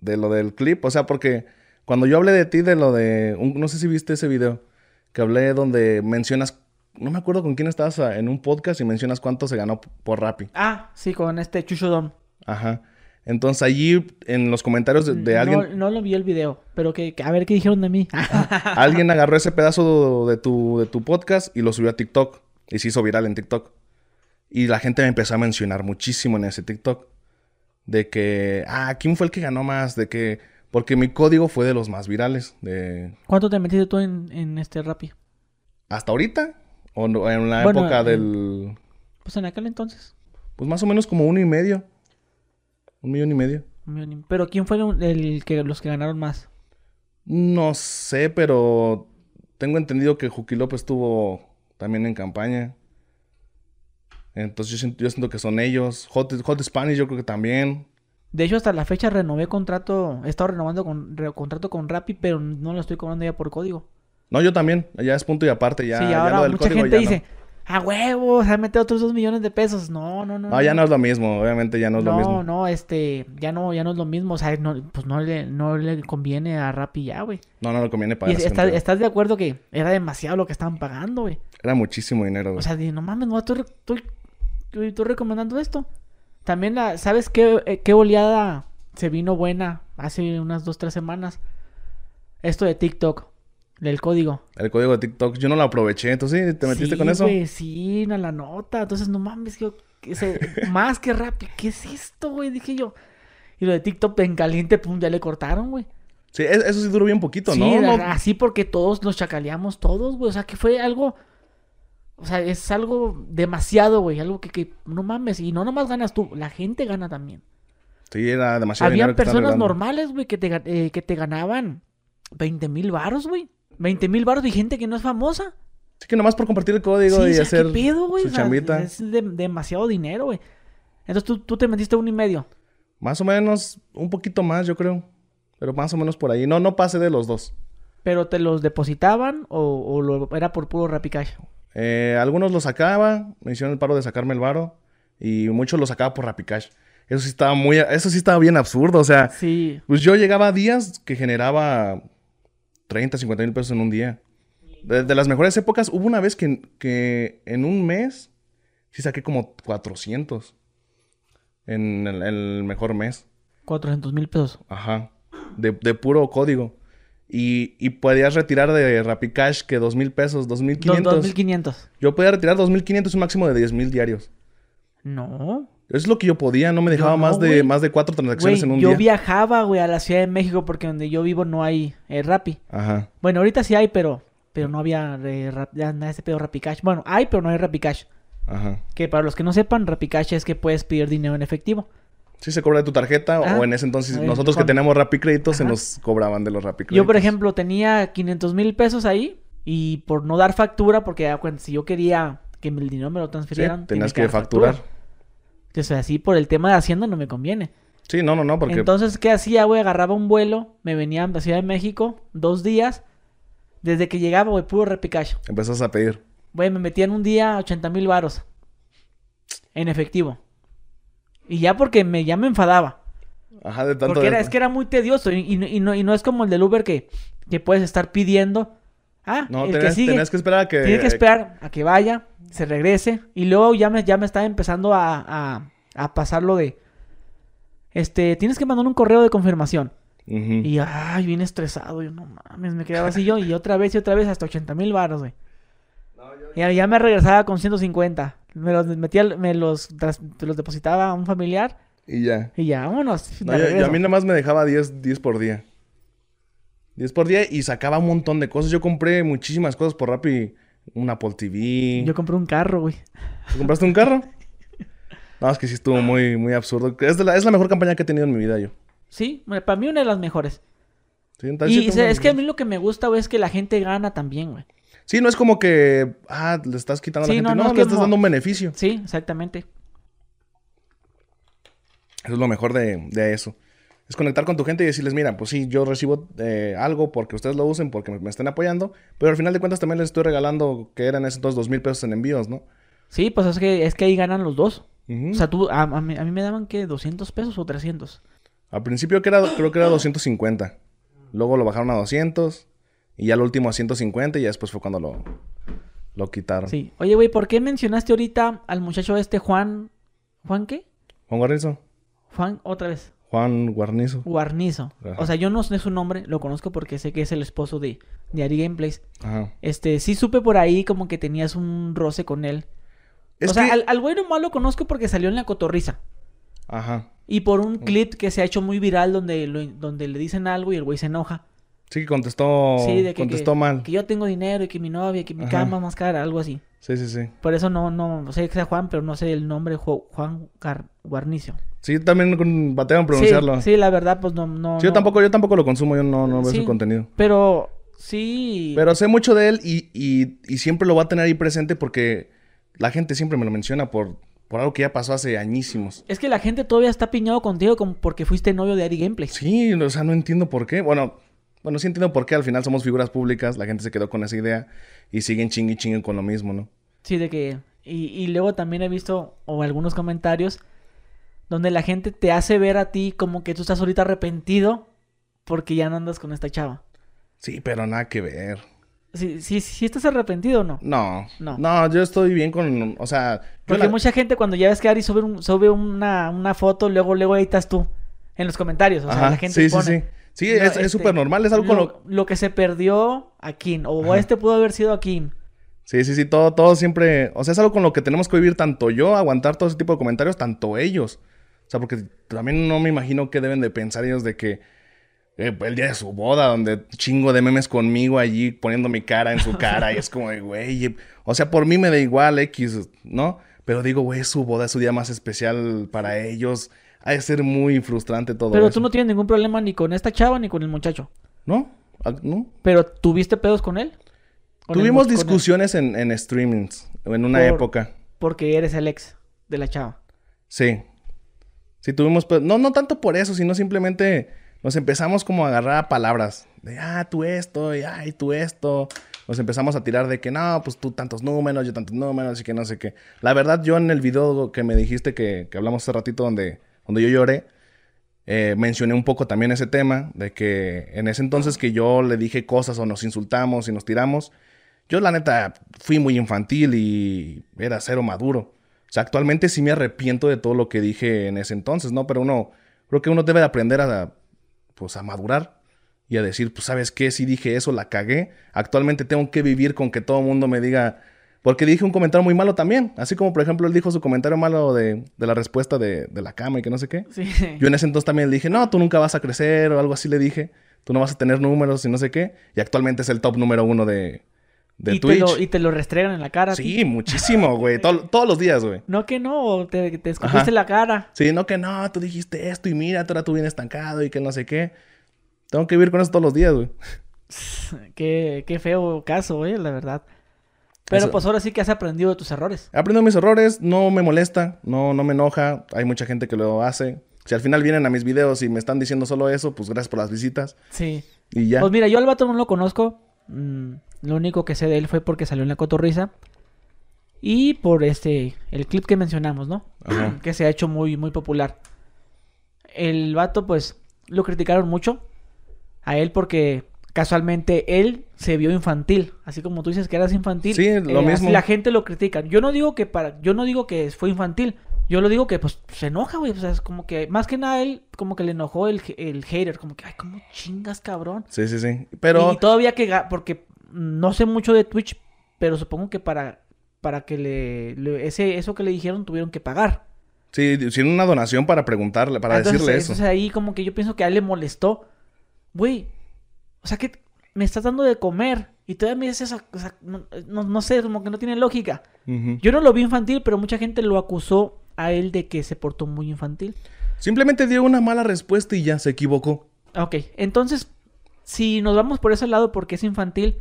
de lo del clip, o sea, porque cuando yo hablé de ti, de lo de, no sé si viste ese video, que hablé donde mencionas, no me acuerdo con quién estabas ah, en un podcast y mencionas cuánto se ganó por Rappi. Ah, sí, con este Chucho Dom. Ajá. Entonces allí en los comentarios de, alguien... No lo vi el video, pero que, a ver qué dijeron de mí. alguien agarró ese pedazo de tu, de tu podcast y lo subió a TikTok. Y se hizo viral en TikTok. Y la gente me empezó a mencionar muchísimo en ese TikTok. De que, ah, ¿quién fue el que ganó más? De que, porque mi código fue de los más virales. De... ¿Cuánto te metiste tú en, este Rappi? ¿Hasta ahorita? ¿O en la época del...? Pues en aquel entonces. Pues más o menos como uno y medio. Un millón y medio. Pero ¿quién fue el que los que ganaron más? No sé, pero tengo entendido que Juki López estuvo también en campaña. Entonces yo siento, yo siento que son ellos. Hot, Hot, Spanish yo creo que también. De hecho, hasta la fecha renové contrato. He estado renovando con, contrato con Rappi, pero no lo estoy cobrando ya por código. No, yo también. Ya es punto y aparte. Ya, sí, ahora mucha gente dice, a huevo, se ha metido otros dos millones de pesos. No, no, no. No, ya no es lo mismo, obviamente ya no es lo mismo. No, no, este, ya no, ya no es lo mismo. O sea, no, pues no le, no le conviene a Rappi ya, güey. No, no le conviene pagar. Y estás de acuerdo que era demasiado lo que estaban pagando, güey. Era muchísimo dinero, güey. O sea, no mames, no, estoy, estoy, estoy, recomendando esto. También la, ¿sabes qué, eh, qué oleada se vino buena hace unas dos, tres semanas? Esto de TikTok. Del código. El código de TikTok. Yo no lo aproveché. ¿Entonces sí? ¿Te metiste con eso? Sí, sí, a la nota. Entonces, no mames, yo... más que rápido. ¿Qué es esto, güey? Dije yo. Y lo de TikTok en caliente, pum, ya le cortaron, güey. Sí, eso sí duró bien poquito, ¿no? Sí, así porque todos nos chacaleamos todos, güey. O sea, que fue algo... O sea, es algo demasiado, güey. Algo que, que no mames. Y no nomás ganas tú, la gente gana también. Sí, era demasiado Había personas normales, güey, que te, eh, que te ganaban 20 mil baros, güey. 20 mil baros de gente que no es famosa. Sí, que nomás por compartir el código y hacer ¿qué pedo, güey? es demasiado dinero, güey. Entonces ¿tú, tú te metiste uno y medio. Más o menos, un poquito más, yo creo. Pero más o menos por ahí. No, no pase de los dos. ¿Pero te los depositaban o, lo, era por puro Rapicash? Eh, algunos los sacaba, me hicieron el paro de sacarme el varo. Y muchos los sacaba por Rapicash. Eso sí estaba muy... Eso sí estaba bien absurdo, o sea... Sí. Pues yo llegaba a días que generaba 30, 50 mil pesos en un día. De, las mejores épocas, hubo una vez que, que en un mes sí saqué como 400. En el, mejor mes. 400 mil pesos. Ajá. De, puro código. Y, y, podías retirar de Rapicash que 2 mil pesos, 2 mil 500. Yo podía retirar 2 mil 500 un máximo de 10 mil diarios. No. Es lo que yo podía, no me dejaba más, de, más de cuatro transacciones en un yo día. Yo viajaba, güey, a la Ciudad de México porque donde yo vivo no hay eh, Rappi. Ajá. Bueno, ahorita sí hay, pero, pero no había eh, nada ese pedo Rappi Cash. Bueno, hay, pero no hay Rappi Cash. Ajá. Que para los que no sepan, Rappi Cash es que puedes pedir dinero en efectivo. Sí, se cobra de tu tarjeta o en ese entonces nosotros que tenemos Rappi Crédito se nos cobraban de los Rappi Créditos. Yo, por ejemplo, tenía 500 mil pesos ahí y por no dar factura, porque si yo quería que el dinero me lo transfirieran... tenías que, facturar. O sea, así por el tema de Hacienda no me conviene. Sí, no, no, no, porque... Entonces, ¿qué hacía, güey? Agarraba un vuelo, me venía a la Ciudad de México, dos días. Desde que llegaba, güey, puro repicacho. Empezás a pedir. Güey, me metía en un día 80 mil varos. En efectivo. Y ya porque me, ya me enfadaba. Ajá, de tanto... Porque era, es que era muy tedioso. Y, y, no, y no es como el del Uber que, que puedes estar pidiendo. Ah, no, el que sigue, que esperar a que... Tienes que esperar a que vaya, se regrese. Y luego ya me, ya me estaba empezando a, a pasarlo de, este, tienes que mandar un correo de confirmación. Y, ay, bien estresado. Yo, no mames, me quedaba así yo. Y otra vez y otra vez hasta 80 mil baros, güey. y ya me regresaba con 150. Me los metía, me los, los depositaba a un familiar. Y ya. Y ya, vámonos. y a mí nomás me dejaba 10, 10 por día. 10 por día y sacaba un montón de cosas. Yo compré muchísimas cosas por Rappi. Un Apple TV. Yo compré un carro, güey. ¿Compraste un carro? No, es que sí estuvo muy, muy absurdo. Es, la, es la mejor campaña que he tenido en mi vida yo. Sí, para mí una de las mejores. y es que a mí lo que me gusta, güey, es que la gente gana también, güey. Sí, no es como que, ah, le estás quitando a la gente. No, no, le estás dando un beneficio. Sí, exactamente. Eso es lo mejor de, de eso es conectar con tu gente y decirles, mira, pues sí, yo recibo eh, algo porque ustedes lo usen, porque me, estén apoyando, pero al final de cuentas también les estoy regalando, que eran esos dos mil pesos en envíos, ¿no? Sí, pues es que, es que ahí ganan los dos. O sea, tú, a, mí, me daban, que 200 pesos o 300? Al principio que era, creo que era 250. Luego lo bajaron a 200. Y ya lo último a 150 y ya después fue cuando lo, lo quitaron. Sí. Oye, güey, ¿por qué mencionaste ahorita al muchacho este Juan... ¿Juan qué? Juan Guarnizo. Juan, otra vez. Juan Guarnizo. Guarnizo. O sea, yo no sé su nombre, lo conozco porque sé que es el esposo de, de Ari Gameplays. Ajá. Este, sí supe por ahí como que tenías un roce con él. o sea, al, al güey nomás lo conozco porque salió en la cotorriza. Ajá. Y por un clip que se ha hecho muy viral donde, donde le dicen algo y el güey se enoja. Sí, que contestó, sí, de que, contestó mal. Que yo tengo dinero y que mi novia, que mi cama más cara, algo así. Sí, sí, sí. Por eso no, no, no sé que sea Juan, pero no sé el nombre, Juan Guarnicio. Sí, también con, bateo en pronunciarlo. Sí, la verdad, pues no, no. Sí, yo tampoco, yo tampoco lo consumo, yo no, no veo su contenido. Pero sí. Pero sé mucho de él y, y, y, siempre lo va a tener ahí presente porque la gente siempre me lo menciona por, por algo que ya pasó hace añísimos. Es que la gente todavía está piñado contigo como porque fuiste novio de Ari Gameplay. Sí, o sea, no entiendo por qué. Bueno, bueno, sí entiendo por qué. Al final somos figuras públicas, la gente se quedó con esa idea y siguen chingui chinguen con lo mismo, ¿no? Sí, de que. Y, y luego también he visto o algunos comentarios donde la gente te hace ver a ti como que tú estás ahorita arrepentido porque ya no andas con esta chava. Sí, pero nada que ver. Sí, sí, sí estás arrepentido o no? No. No. No, yo estoy bien con, o sea... Porque mucha gente cuando ya ves que Ari sube, un, sube una, una, foto, luego, luego ahí estás tú en los comentarios. O sea, la gente sí, pone... Sí, sí, sí. es súper este, normal, es algo lo, con lo... lo... que se perdió a Kim, o este pudo haber sido a Kim. Sí, sí, sí, todo, todo siempre... O sea, es algo con lo que tenemos que vivir tanto yo, aguantar todo ese tipo de comentarios, tanto ellos. O sea, porque también no me imagino qué deben de pensar ellos de que eh, el día de su boda, donde chingo de memes conmigo allí poniendo mi cara en su cara y es como de, güey, o sea, por mí me da igual X, ¿no? Pero digo, güey, es su boda, es su día más especial para ellos. Ha de ser muy frustrante todo Pero tú no tienes ningún problema ni con esta chava ni con el muchacho. ¿No? Ah, ¿No? ¿Pero tuviste pedos con él? Tuvimos discusiones en, en streamings en una época. Porque eres el ex de la chava. Sí. Sí, tuvimos, no, no tanto por eso, sino simplemente nos empezamos como a agarrar palabras. De, ah, tú esto, y ay, tú esto. Nos empezamos a tirar de que, no, pues tú tantos números, yo tantos números, y que no sé qué. La verdad, yo en el video que me dijiste que, que hablamos hace ratito donde, donde yo lloré, eh, mencioné un poco también ese tema, de que en ese entonces que yo le dije cosas o nos insultamos y nos tiramos, yo la neta fui muy infantil y era cero maduro. O sea, actualmente sí me arrepiento de todo lo que dije en ese entonces, ¿no? Pero uno, creo que uno debe de aprender a, pues, a madurar y a decir, pues, ¿sabes qué? Si dije eso, la cagué. Actualmente tengo que vivir con que todo el mundo me diga, porque dije un comentario muy malo también. Así como, por ejemplo, él dijo su comentario malo de, de la respuesta de, de, la cama y que no sé qué. Sí. Yo en ese entonces también le dije, no, tú nunca vas a crecer o algo así le dije. Tú no vas a tener números y no sé qué. Y actualmente es el top número uno de, y Te lo, y te lo restregan en la cara. Sí, muchísimo, güey. todos los días, güey. No que no, te, te escupiste la cara. Sí, no que no, tú dijiste esto y mira, ahora tú vienes estancado y que no sé qué. Tengo que vivir con eso todos los días, güey. qué, qué feo caso, güey, la verdad. Pero pues ahora sí que has aprendido de tus errores. He aprendido mis errores, no me molesta, no, no me enoja. Hay mucha gente que lo hace. Si al final vienen a mis videos y me están diciendo solo eso, pues gracias por las visitas. Sí. Y ya. Pues mira, yo al vato no lo conozco. Mm, lo único que sé de él fue porque salió en la cotorriza. Y por este, el clip que mencionamos, ¿no? Que se ha hecho muy, muy popular. El vato, pues, lo criticaron mucho a él porque casualmente él se vio infantil. Así como tú dices que eras infantil. Sí, lo eh, mismo. La gente lo critica. Yo no digo que para, yo no digo que fue infantil. Yo lo digo que pues se enoja, güey. O sea, es como que, más que nada él, como que le enojó el, el hater. Como que, ay, ¿cómo chingas, cabrón? Sí, sí, sí. Pero. Y todavía que, porque no sé mucho de Twitch, pero supongo que para, para que le, ese, eso que le dijeron tuvieron que pagar. Sí, hicieron una donación para preguntarle, para decirle eso. Entonces ahí como que yo pienso que a él le molestó. Güey, o sea que me estás dando de comer y todavía me dices eso. O sea, no, sé, como que no tiene lógica. Yo no lo vi infantil, pero mucha gente lo acusó a él de que se portó muy infantil. Simplemente dio una mala respuesta y ya se equivocó. Ok, entonces, si nos vamos por ese lado porque es infantil,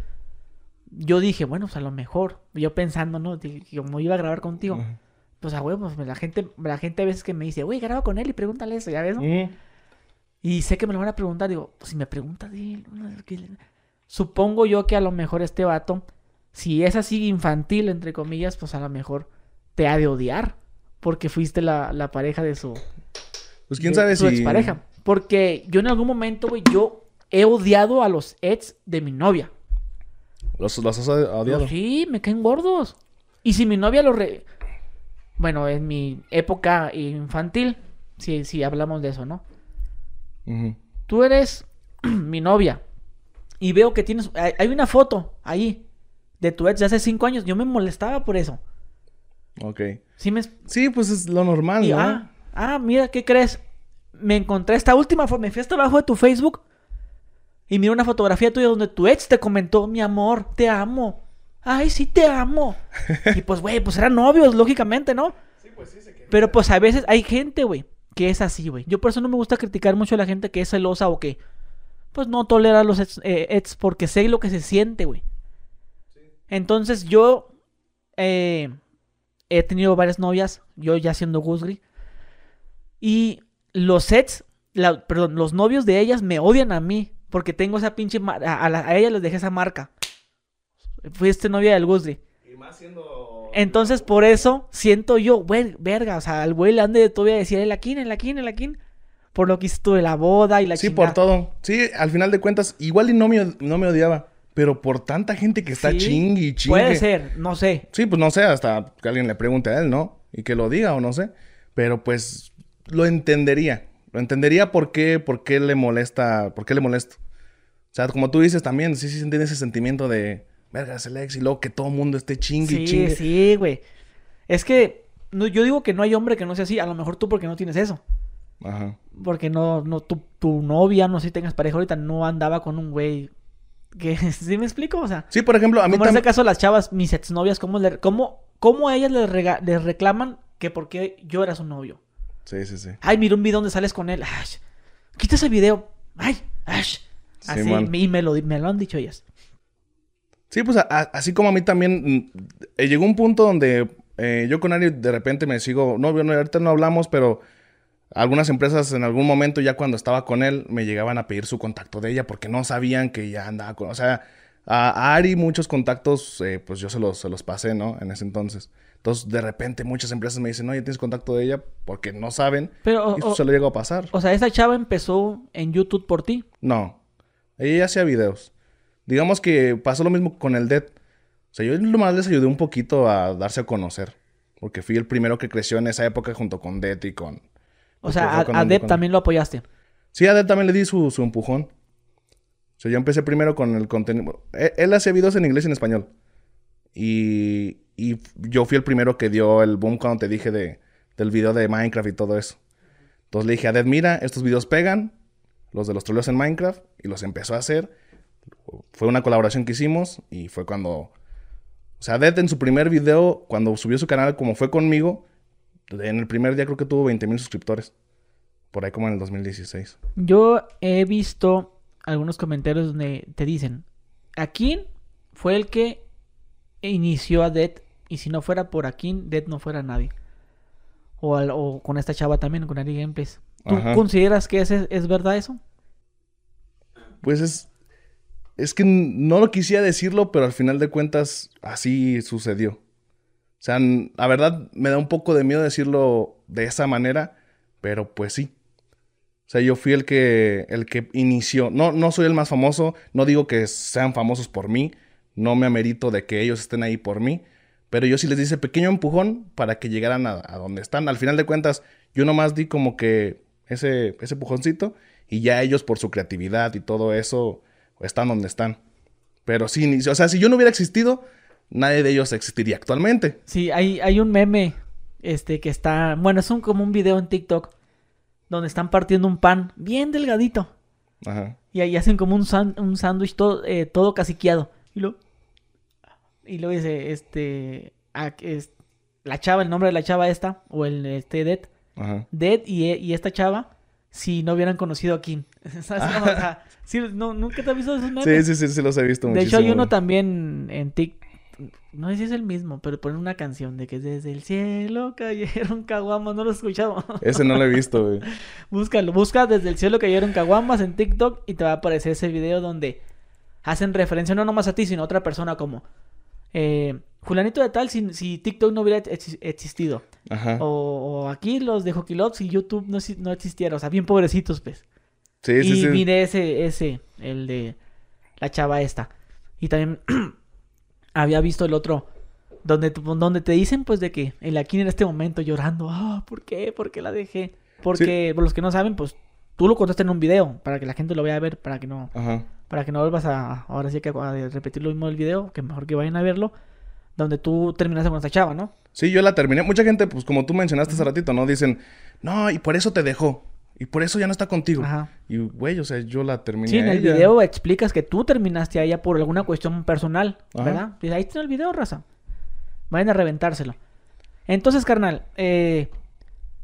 yo dije, bueno, pues a lo mejor, yo pensando, ¿no? Como iba a grabar contigo, pues a huevos, pues, la gente, la gente a veces que me dice, güey, graba con él y pregúntale eso, ¿ya ves? Y sé que me lo van a preguntar, digo, pues si me pregunta de supongo yo que a lo mejor este vato, si es así infantil, entre comillas, pues a lo mejor te ha de odiar porque fuiste la, pareja de su. Pues quién sabe su si. expareja. Porque yo en algún momento, güey, yo he odiado a los ex de mi novia. ¿Los, has odiado? sí, me caen gordos. Y si mi novia lo re... Bueno, en mi época infantil, si, si hablamos de eso, ¿no? Tú eres mi novia. Y veo que tienes... Hay una foto ahí de tu ex de hace cinco años. Yo me molestaba por eso. Ok. Sí, me... sí pues es lo normal, ¿no? Ah, ah, mira, ¿qué crees? Me encontré esta última foto. Me fui hasta abajo de tu Facebook y mira una fotografía tuya donde tu ex te comentó, mi amor, te amo. Ay, sí, te amo. y pues, güey, pues eran novios, lógicamente, ¿no? Sí, pues sí, se Pero pues a veces hay gente, güey, que es así, güey. Yo por eso no me gusta criticar mucho a la gente que es celosa o que, pues no tolera a los ex, eh, porque sé lo que se siente, güey. Entonces yo eh, he tenido varias novias, yo ya siendo Gusgri. Y los ex, perdón, los novios de ellas me odian a mí. Porque tengo esa pinche. A, a, ella les dejé esa marca. Fuiste novia del Gusli. Y más siendo. Entonces, por eso siento yo, güey, verga. O sea, al güey le han de todavía decir el Akin, el Akin, el Akin. Por lo que hiciste de la boda y la Sí, por todo. Sí, al final de cuentas, igual y no me, no me odiaba. Pero por tanta gente que está ching y chingue. Puede ser, no sé. Sí, pues no sé, hasta que alguien le pregunte a él, ¿no? Y que lo diga o no sé. Pero pues lo entendería. Lo entendería por qué, por qué le molesta, por qué le molesto. O sea, como tú dices también, sí, sí tiene ese sentimiento de, verga, es el ex y luego que todo el mundo esté chingue sí, chingue. Sí, güey. Es que no, yo digo que no hay hombre que no sea así. A lo mejor tú porque no tienes eso. Ajá. Porque no, no, tu, tu novia, no sé si tengas pareja ahorita, no andaba con un güey que, ¿sí me explico? O sea. Sí, por ejemplo, a mí Como en ese caso las chavas, mis exnovias, ¿cómo, le, cómo, cómo a ellas les, les reclaman que porque yo era su novio? Sí, sí, sí. Ay, mira un video donde sales con él. Ay, quita ese video. Ay, ay. así, y me lo, me lo han dicho ellas. Sí, pues así como a mí también mm, eh, llegó un punto donde eh, yo con Ari de repente me sigo, no, no, ahorita no hablamos, pero algunas empresas en algún momento ya cuando estaba con él me llegaban a pedir su contacto de ella porque no sabían que ya andaba con, o sea, a, Ari muchos contactos, eh, pues yo se los, se los pasé, ¿no? En ese entonces. Entonces, de repente, muchas empresas me dicen, no, ya tienes contacto de ella porque no saben. Pero, y eso se lo llegó a pasar. O sea, ¿esa chava empezó en YouTube por ti? No. Ella hacía videos. Digamos que pasó lo mismo con el Dead. O sea, yo nomás les ayudé un poquito a darse a conocer. Porque fui el primero que creció en esa época junto con Dead y con... O sea, a, también lo apoyaste. Sí, a Dead también le di su, su empujón. O sea, yo empecé primero con el contenido... Él, él hace videos en inglés y en español. Y, y yo fui el primero que dio el boom cuando te dije de, del video de Minecraft y todo eso. Entonces le dije a Dead, mira, estos videos pegan, los de los troleos en Minecraft, y los empezó a hacer. Fue una colaboración que hicimos y fue cuando... O sea, Dead en su primer video, cuando subió su canal, como fue conmigo, en el primer día creo que tuvo 20 mil suscriptores. Por ahí como en el 2016. Yo he visto algunos comentarios donde te dicen, Akin fue el que inició a Dead y si no fuera por aquí, Dead no fuera nadie. O, con esta chava también, con Ari Gameplays. ¿Tú consideras que es, es verdad eso? Pues es. Es que no lo quisiera decirlo, pero al final de cuentas así sucedió. O sea, la verdad me da un poco de miedo decirlo de esa manera, pero pues sí. O sea, yo fui el que, el que inició. No, no soy el más famoso, no digo que sean famosos por mí, no me amerito de que ellos estén ahí por mí, Pero yo sí les di ese pequeño empujón para que llegaran a, donde están. Al final de cuentas, yo nomás di como que ese, ese empujoncito y ya ellos por su creatividad y todo eso están donde están. Pero sí, o sea, si yo no hubiera existido, nadie de ellos existiría actualmente. Sí, hay, hay un meme este que está, bueno, es un, como un video en TikTok donde están partiendo un pan bien delgadito. Ajá. Y ahí hacen como un, un sándwich todo, eh, todo caciqueado. Y lo y luego dice, este, es, la chava, el nombre de la chava esta, o el, este, Dead. Ajá. Dead y, y esta chava, si no hubieran conocido a Kim. no, ¿Nunca te has visto esos memes? Sí, sí, sí, sí los he visto De hecho, hay uno también en TikTok no sé si es el mismo, pero ponen una canción de que desde el cielo cayeron caguamas, no lo he escuchado. Ese no lo he visto, güey. Búscalo, busca desde el cielo cayeron caguamas en TikTok y te va a aparecer ese video donde hacen referencia no nomás a ti, sino a otra persona como eh, Julanito de tal si, si TikTok no hubiera existido. Ajá. O, aquí los de Hockey Love si YouTube no, no existiera. O sea, bien pobrecitos, pues. Sí, sí, sí. Y mire ese, ese, el de la chava esta. Y también había visto el otro donde, donde te dicen pues de que el aquí en este momento llorando, ah, ¿por qué? ¿Por qué la dejé? Porque por los que no saben, pues tú lo contaste en un video para que la gente lo vea a ver, para que no para que no vuelvas a ahora sí que a repetir lo mismo del video, que mejor que vayan a verlo, donde tú terminaste con esta chava, ¿no? Sí, yo la terminé. Mucha gente, pues como tú mencionaste hace ratito, ¿no? Dicen, "No, y por eso te dejó." Y por eso ya no está contigo. Ajá. Y, güey, o sea, yo la terminé. Sí, en el video explicas que tú terminaste a ella por alguna cuestión personal, ¿verdad? Y ahí está el video, raza. Vayan a reventárselo. Entonces, carnal, eh,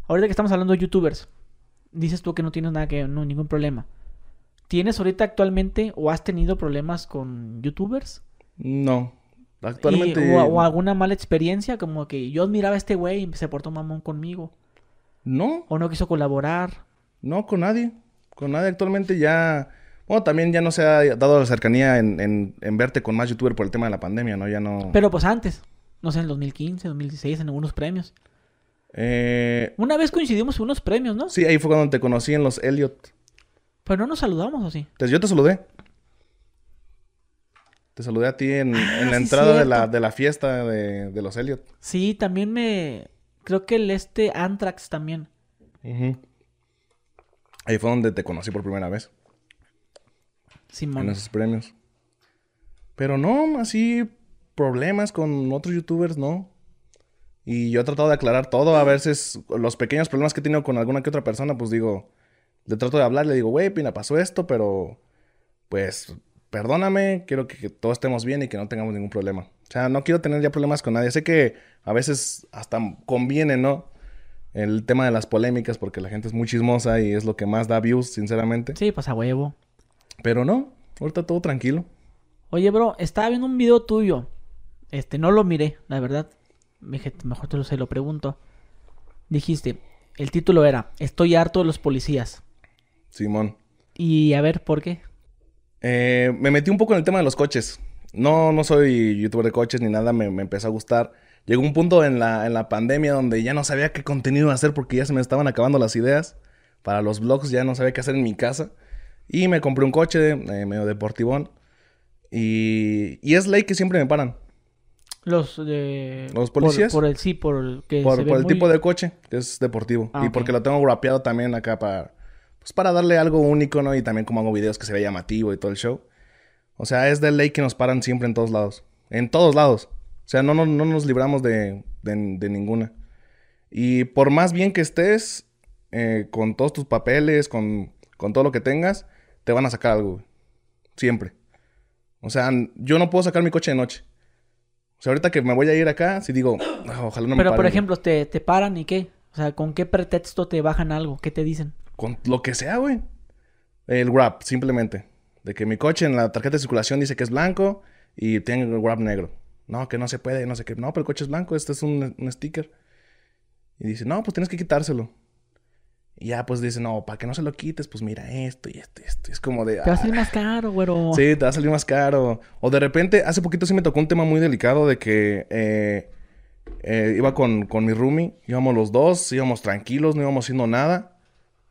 ahorita que estamos hablando de youtubers, dices tú que no tienes nada que, no, ningún problema. ¿Tienes ahorita actualmente o has tenido problemas con youtubers? No. Actualmente. o, alguna mala experiencia, como que yo admiraba a este güey y se portó mamón conmigo. No. ¿O no quiso colaborar? No, con nadie. Con nadie. Actualmente ya. Bueno, también ya no se ha dado la cercanía en, verte con más youtuber por el tema de la pandemia, ¿no? Ya no. Pero pues antes. No sé, en el 2015, 2016, en algunos premios. Eh... Una vez coincidimos en unos premios, ¿no? Sí, ahí fue cuando te conocí en los Elliot. Pero no nos saludamos, ¿o sí? Entonces yo te saludé. Te saludé a ti en, ah, la entrada de la, de la, fiesta de, los Elliot. Sí, también me. Creo que el este Anthrax también. Ahí fue donde te conocí por primera vez. Simón. En esos premios. Pero no, así problemas con otros youtubers, no. Y yo he tratado de aclarar todo. A veces los pequeños problemas que he tenido con alguna que otra persona, pues digo, le trato de hablar, le digo, güey, Pina, pasó esto, pero pues perdóname, quiero que, todos estemos bien y que no tengamos ningún problema. O sea, no quiero tener ya problemas con nadie. Sé que a veces hasta conviene, ¿no? El tema de las polémicas porque la gente es muy chismosa y es lo que más da views, sinceramente. Sí, pasa huevo. Pero no, ahorita todo tranquilo. Oye, bro, estaba viendo un video tuyo. Este, no lo miré, la verdad. Mejor te lo se lo pregunto. Dijiste, el título era Estoy harto de los policías. Simón. Y a ver, ¿por qué? Eh, me metí un poco en el tema de los coches. No, no soy youtuber de coches ni nada, me, me empezó a gustar llegó un punto en la, en la pandemia donde ya no sabía qué contenido hacer porque ya se me estaban acabando las ideas. Para los vlogs ya no sabía qué hacer en mi casa. Y me compré un coche eh, medio deportivón. Y, y es ley que siempre me paran. Los de... Los policías. Por, el sí, por el que Por, el tipo de coche, que es deportivo. Ah, y porque lo tengo grapeado también acá para... Pues para darle algo único, ¿no? Y también como hago videos que se vea llamativo y todo el show. O sea, es de ley que nos paran siempre en todos lados. En todos lados. O sea, no, no, no nos libramos de, de, ninguna. Y por más bien que estés, eh, con todos tus papeles, con, con, todo lo que tengas, te van a sacar algo. Siempre. O sea, yo no puedo sacar mi coche de noche. O sea, ahorita que me voy a ir acá, si digo, ah, ojalá no me Pero, por ejemplo, te, te paran y qué? O sea, ¿con qué pretexto te bajan algo? ¿Qué te dicen? Con lo que sea, güey. El Grab, simplemente. De que mi coche en la tarjeta de circulación dice que es blanco y tiene el Grab negro. No, que no se puede, no sé qué. No, pero el coche es blanco, este es un, sticker. Y dice, no, pues tienes que quitárselo. Y ya, pues dice, no, para que no se lo quites, pues mira esto y esto y esto. Es como de. Te va a salir más caro, güero. Sí, te va a salir más caro. O de repente, hace poquito sí me tocó un tema muy delicado de que eh, eh, iba con, con mi roomie, íbamos los dos, íbamos tranquilos, no íbamos haciendo nada.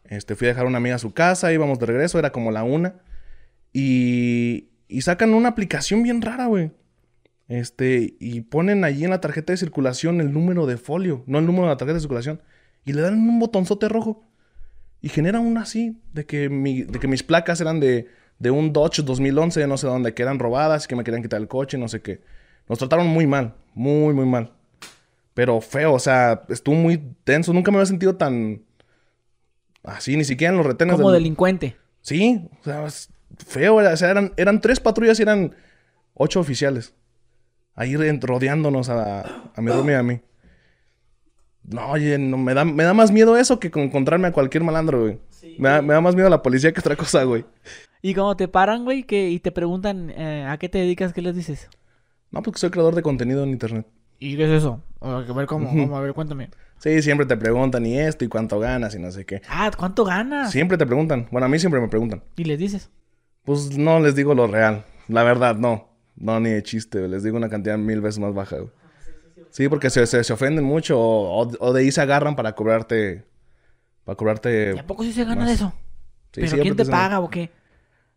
Este, fui a dejar a una amiga a su casa, íbamos de regreso, era como la una. Y, y sacan una aplicación bien rara, güey Este, y ponen allí en la tarjeta de circulación el número de folio, no el número de la tarjeta de circulación. Y le dan un botonzote rojo. Y genera un así, de que, mi, de que mis placas eran de, de un Dodge 2011, no sé dónde, que eran robadas, que me querían quitar el coche, no sé qué. Nos trataron muy mal, muy, muy mal. Pero feo, o sea, estuvo muy tenso. Nunca me había sentido tan así, ni siquiera en los retenes. Como delincuente. Sí, o sea, feo. O sea, eran, eran tres patrullas y eran ocho oficiales. Ahí rodeándonos a, a mi room y a mí. No, oye, no, me, da, me da más miedo eso que encontrarme a cualquier malandro, güey. me, da, me, da, más miedo la policía que otra cosa, güey. Y cuando te paran, güey, que, y te preguntan eh, a qué te dedicas, ¿qué les dices? No, porque soy creador de contenido en internet. ¿Y qué es eso? A ver, ¿cómo? A ver, cuéntame. Sí, siempre te preguntan y esto y cuánto ganas y no sé qué. Ah, ¿cuánto ganas? Siempre te preguntan. Bueno, a mí siempre me preguntan. ¿Y les dices? Pues no les digo lo real. La verdad, no. No, ni de chiste. Les digo una cantidad mil veces más baja, güey. Sí, porque se, se, ofenden mucho o, de ahí se agarran para cobrarte. Para cobrarte. ¿Y a poco sí se gana de eso? ¿Pero quién te, paga o qué?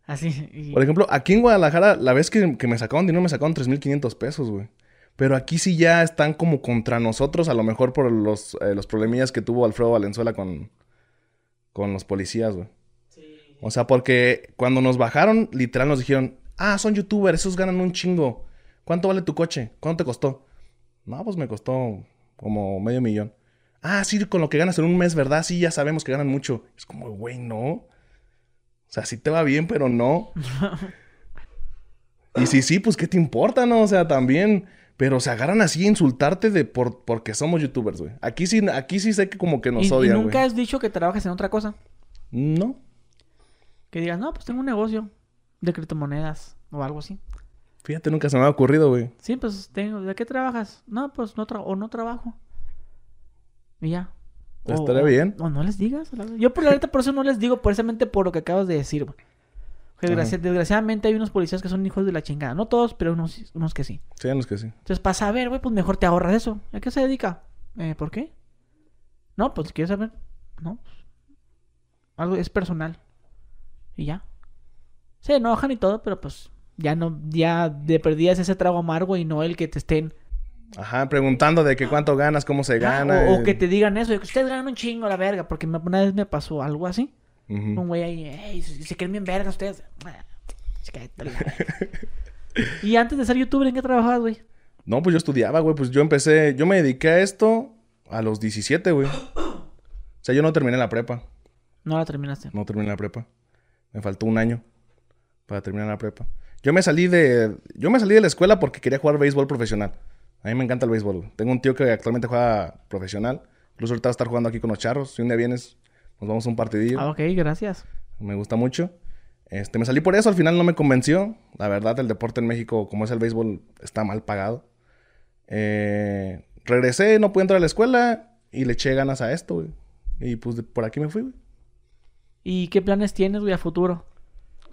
Así. Por ejemplo, aquí en Guadalajara, la vez que, que me sacaron dinero, me sacaron 3.500 pesos, güey. Pero aquí sí ya están como contra nosotros, a lo mejor por los, eh, los problemillas que tuvo Alfredo Valenzuela con, con los policías, güey. Sí. O sea, porque cuando nos bajaron, literal nos dijeron, ah, son youtubers, esos ganan un chingo. ¿Cuánto vale tu coche? ¿Cuánto te costó? No, pues me costó como medio millón. Ah, sí, con lo que ganas en un mes, ¿verdad? Sí, ya sabemos que ganan mucho. Es como, güey, no. O sea, sí te va bien, pero no. y si sí, pues, ¿qué te importa, no? O sea, también... Pero se agarran así a insultarte de por, porque somos youtubers, güey. Aquí sí, aquí sí sé que como que nos odian, ¿Y nunca has dicho que trabajas en otra cosa? No. Que digas, no, pues tengo un negocio de criptomonedas o algo así. Fíjate, nunca se me ha ocurrido, güey. Sí, pues tengo. ¿De qué trabajas? No, pues no, o no trabajo. Y ya. Estaría bien. O no les digas. Yo por la verdad por eso no les digo, precisamente por lo que acabas de decir, güey desgraciadamente hay unos policías que son hijos de la chingada. No todos, pero unos, unos que sí. Sí, unos que sí. Entonces, para saber, güey, pues mejor te ahorras eso. ¿A qué se dedica? Eh, ¿Por qué? No, pues quieres saber. No. Algo es personal. Y ya. Se enojan y todo, pero pues ya no, ya de perdías ese trago amargo y no el que te estén. Ajá, preguntando de que cuánto ganas, cómo se gana. o, que te digan eso, de que ustedes ganan un chingo la verga, porque una vez me pasó algo así. Un güey ahí, se creen bien verga ustedes. y antes de ser youtuber, ¿en qué trabajabas, güey? No, pues yo estudiaba, güey. Pues yo empecé, yo me dediqué a esto a los 17, güey. O sea, yo no terminé la prepa. No la terminaste. No terminé la prepa. Me faltó un año para terminar la prepa. Yo me salí de, yo me salí de la escuela porque quería jugar béisbol profesional. A mí me encanta el béisbol. Tengo un tío que actualmente juega profesional. Incluso ahorita va a estar jugando aquí con los charros. Si un día vienes, nos vamos a un partidillo. Ah, ok, gracias. Me gusta mucho. Este, me salí por eso, al final no me convenció. La verdad, el deporte en México, como es el béisbol, está mal pagado. Eh, regresé, no pude entrar a la escuela y le eché ganas a esto, güey. Y pues por aquí me fui, güey. ¿Y qué planes tienes, güey, a futuro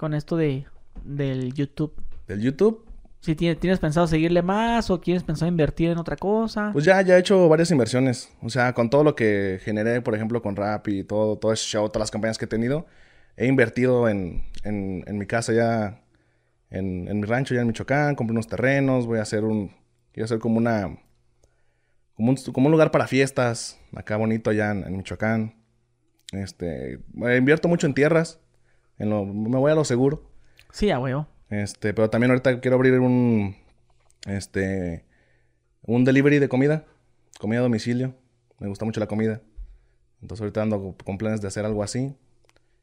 con esto de, del YouTube? ¿Del YouTube? Si tienes, pensado seguirle más o quieres pensado invertir en otra cosa. Pues ya, ya he hecho varias inversiones. O sea, con todo lo que generé, por ejemplo, con Rap y todo, todo ese show, todas las campañas que he tenido, he invertido en, en, en mi casa ya, en, en, mi rancho ya en Michoacán, compré unos terrenos, voy a hacer un, quiero hacer como una, como un, como un lugar para fiestas, acá bonito allá en, Michoacán. Este, invierto mucho en tierras, en lo, me voy a lo seguro. Sí, a huevo. Este, pero también ahorita quiero abrir un, este, un delivery de comida, comida a domicilio. Me gusta mucho la comida. Entonces ahorita ando con planes de hacer algo así.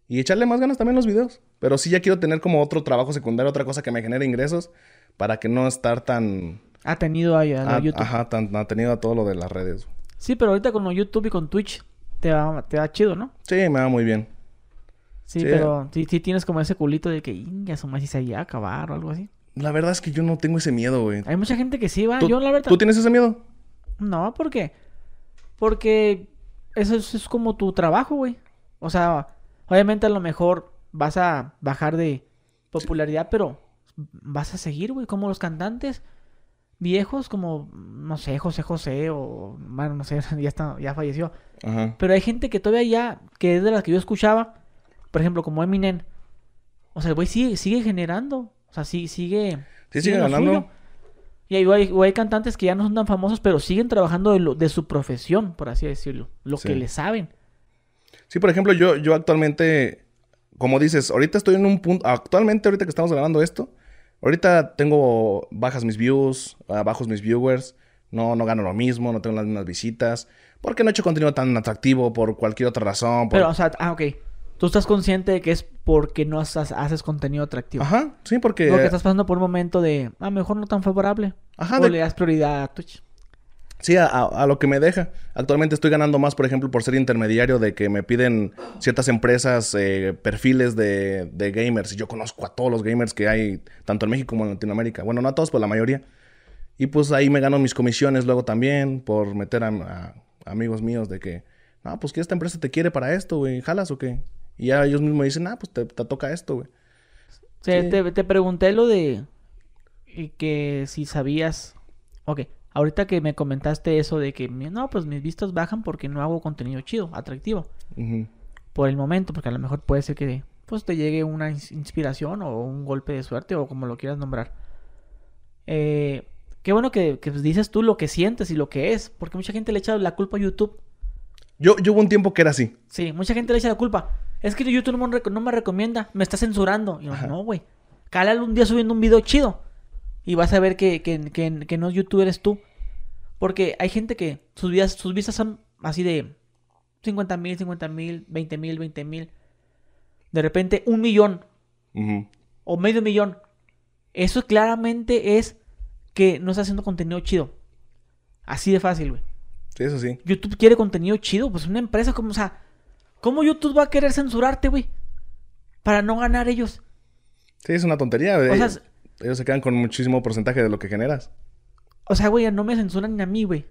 Y echarle más ganas también a los videos. Pero sí ya quiero tener como otro trabajo secundario, otra cosa que me genere ingresos para que no estar tan... Atenido a, a, YouTube. Ajá, tan atenido a todo lo de las redes. Sí, pero ahorita con YouTube y con Twitch te va, te va chido, ¿no? Sí, me va muy bien. Sí, pero sí, tienes como ese culito de que, ya su más si se iba a acabar o algo así. La verdad es que yo no tengo ese miedo, güey. Hay mucha gente que sí va. Yo, la verdad. ¿Tú tienes ese miedo? No, ¿por qué? Porque eso es, como tu trabajo, güey. O sea, obviamente a lo mejor vas a bajar de popularidad, pero vas a seguir, güey, como los cantantes viejos, como, no sé, José José o, bueno, no sé, ya, está, ya falleció. Ajá. Pero hay gente que todavía ya, que es de las que yo escuchaba, por ejemplo, como Eminem. O sea, el güey sigue, sigue generando. O sea, sí, sigue. Sí, sigue, ganando. Y hay, hay, cantantes que ya no son tan famosos, pero siguen trabajando de, lo, de su profesión, por así decirlo. Lo que le saben. Sí, por ejemplo, yo, yo actualmente, como dices, ahorita estoy en un punto, actualmente ahorita que estamos grabando esto, ahorita tengo bajas mis views, ah, bajos mis viewers, no, no gano lo mismo, no tengo las mismas visitas, porque no he hecho contenido tan atractivo por cualquier otra razón. Pero, o sea, ah, ok. Tú estás consciente de que es porque no haces, contenido atractivo. Ajá, sí, porque... Porque estás pasando por un momento de, ah, mejor no tan favorable. Ajá. O le das prioridad a Twitch. Sí, a, lo que me deja. Actualmente estoy ganando más, por ejemplo, por ser intermediario de que me piden ciertas empresas eh, perfiles de, de, gamers. Y yo conozco a todos los gamers que hay, tanto en México como en Latinoamérica. Bueno, no a todos, pero la mayoría. Y pues ahí me gano mis comisiones luego también por meter a, amigos míos de que, no, pues que esta empresa te quiere para esto, güey. ¿Jalas o qué? Y ya ellos mismos dicen, ah, pues te, toca esto, güey. sí. te, te pregunté lo de que si sabías... Ok Ahorita que me comentaste eso de que, no, pues mis vistas bajan porque no hago contenido chido, atractivo. Por el momento, porque a lo mejor puede ser que pues te llegue una inspiración o un golpe de suerte o como lo quieras nombrar. Eh, qué bueno que, dices tú lo que sientes y lo que es, porque mucha gente le echa la culpa a YouTube. Yo, yo hubo un tiempo que era así. Sí, mucha gente le echa la culpa. Es que YouTube no me, no me recomienda, me está censurando. Y yo, no, güey. Cálale un día subiendo un video chido y vas a ver que, que, que, no es youtuber, eres tú. Porque hay gente que sus, vidas, sus vistas son así de 50 mil, 50 mil, 20 mil, 20 mil. De repente un millón. O medio millón. Eso claramente es que no está haciendo contenido chido. Así de fácil, güey. Sí, eso sí. YouTube quiere contenido chido. Pues una empresa como, o sea, ¿cómo YouTube va a querer censurarte, güey? Para no ganar ellos. Sí, es una tontería, güey. O sea, ellos se quedan con muchísimo porcentaje de lo que generas. O sea, güey, no me censuran ni a mí, güey.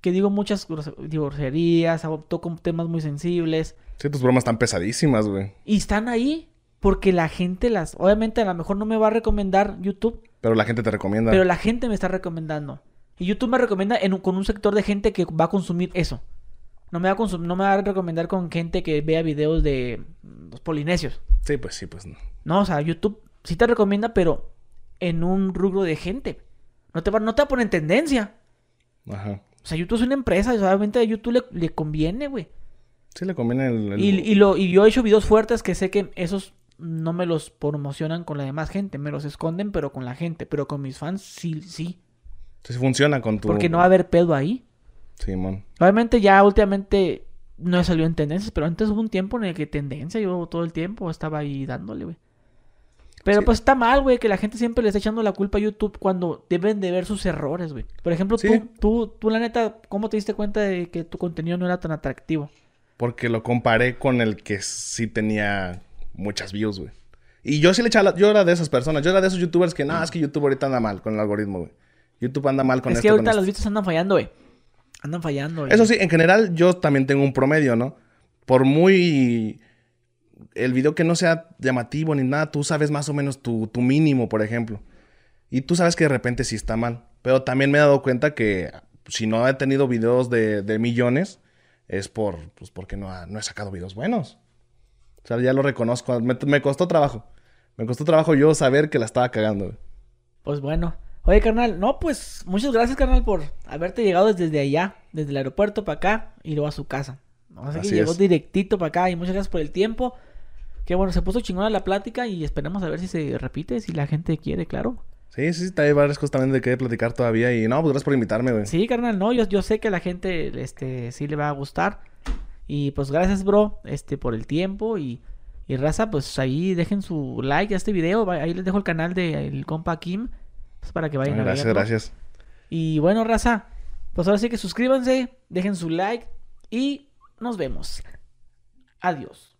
Que digo muchas divorcerías, toco temas muy sensibles. Sí, tus bromas están pesadísimas, güey. Y están ahí porque la gente las... Obviamente a lo mejor no me va a recomendar YouTube. Pero la gente te recomienda. Pero la gente me está recomendando. Y YouTube me recomienda con un sector de gente que va a consumir eso. No me, va a no me va a recomendar con gente que vea videos de los polinesios. Sí, pues sí, pues no. No, o sea, YouTube sí te recomienda, pero en un rubro de gente. No te va, no te va a poner en tendencia. Ajá. O sea, YouTube es una empresa, y obviamente a YouTube le, conviene, güey. Sí, le conviene el, Y, lo, y yo he hecho videos fuertes que sé que esos no me los promocionan con la demás gente, me los esconden, pero con la gente. Pero con mis fans sí, sí. Sí funciona con tu... Porque no va a haber pedo ahí. Sí, man. Obviamente ya últimamente no he salido en tendencias, pero antes hubo un tiempo en el que tendencia, yo todo el tiempo estaba ahí dándole, güey. Pero pues está mal, güey, que la gente siempre le está echando la culpa a YouTube cuando deben de ver sus errores, güey. Por ejemplo, tú, tú, tú, la neta, ¿cómo te diste cuenta de que tu contenido no era tan atractivo? Porque lo comparé con el que sí tenía muchas views, güey. Y yo sí le echaba, yo era de esas personas, yo era de esos youtubers que, no, es que YouTube ahorita anda mal con el algoritmo, güey. YouTube anda mal con Es que ahorita los vistas andan fallando, güey. Andan fallando. Eso sí, en general yo también tengo un promedio, ¿no? Por muy el video que no sea llamativo ni nada, tú sabes más o menos tu, mínimo, por ejemplo. Y tú sabes que de repente sí está mal. Pero también me he dado cuenta que si no he tenido videos de, millones, es por, pues porque no, no, he sacado videos buenos. O sea, ya lo reconozco. Me, costó trabajo. Me costó trabajo yo saber que la estaba cagando. Pues bueno. Oye, carnal, no, pues muchas gracias, carnal, por haberte llegado desde allá, desde el aeropuerto para acá y luego a su casa. O sea que llegó directito para acá y muchas gracias por el tiempo. Que bueno, se puso chingona la plática y esperemos a ver si se repite, si la gente quiere, claro. Sí, sí, sí, hay varias cosas también de que platicar todavía. Y no, pues gracias por invitarme, güey. Sí, carnal, no, yo, yo sé que a la gente este, sí le va a gustar. Y pues gracias, bro, este, por el tiempo. Y, y raza, pues ahí dejen su like a este video. Ahí les dejo el canal del de compa Kim. Pues, para que vayan a Gracias, gracias. Y bueno, raza, pues ahora sí que suscríbanse, dejen su like y nos vemos. Adiós.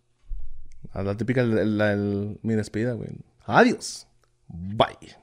A la típica, mi despedida, güey. Adiós. Bye.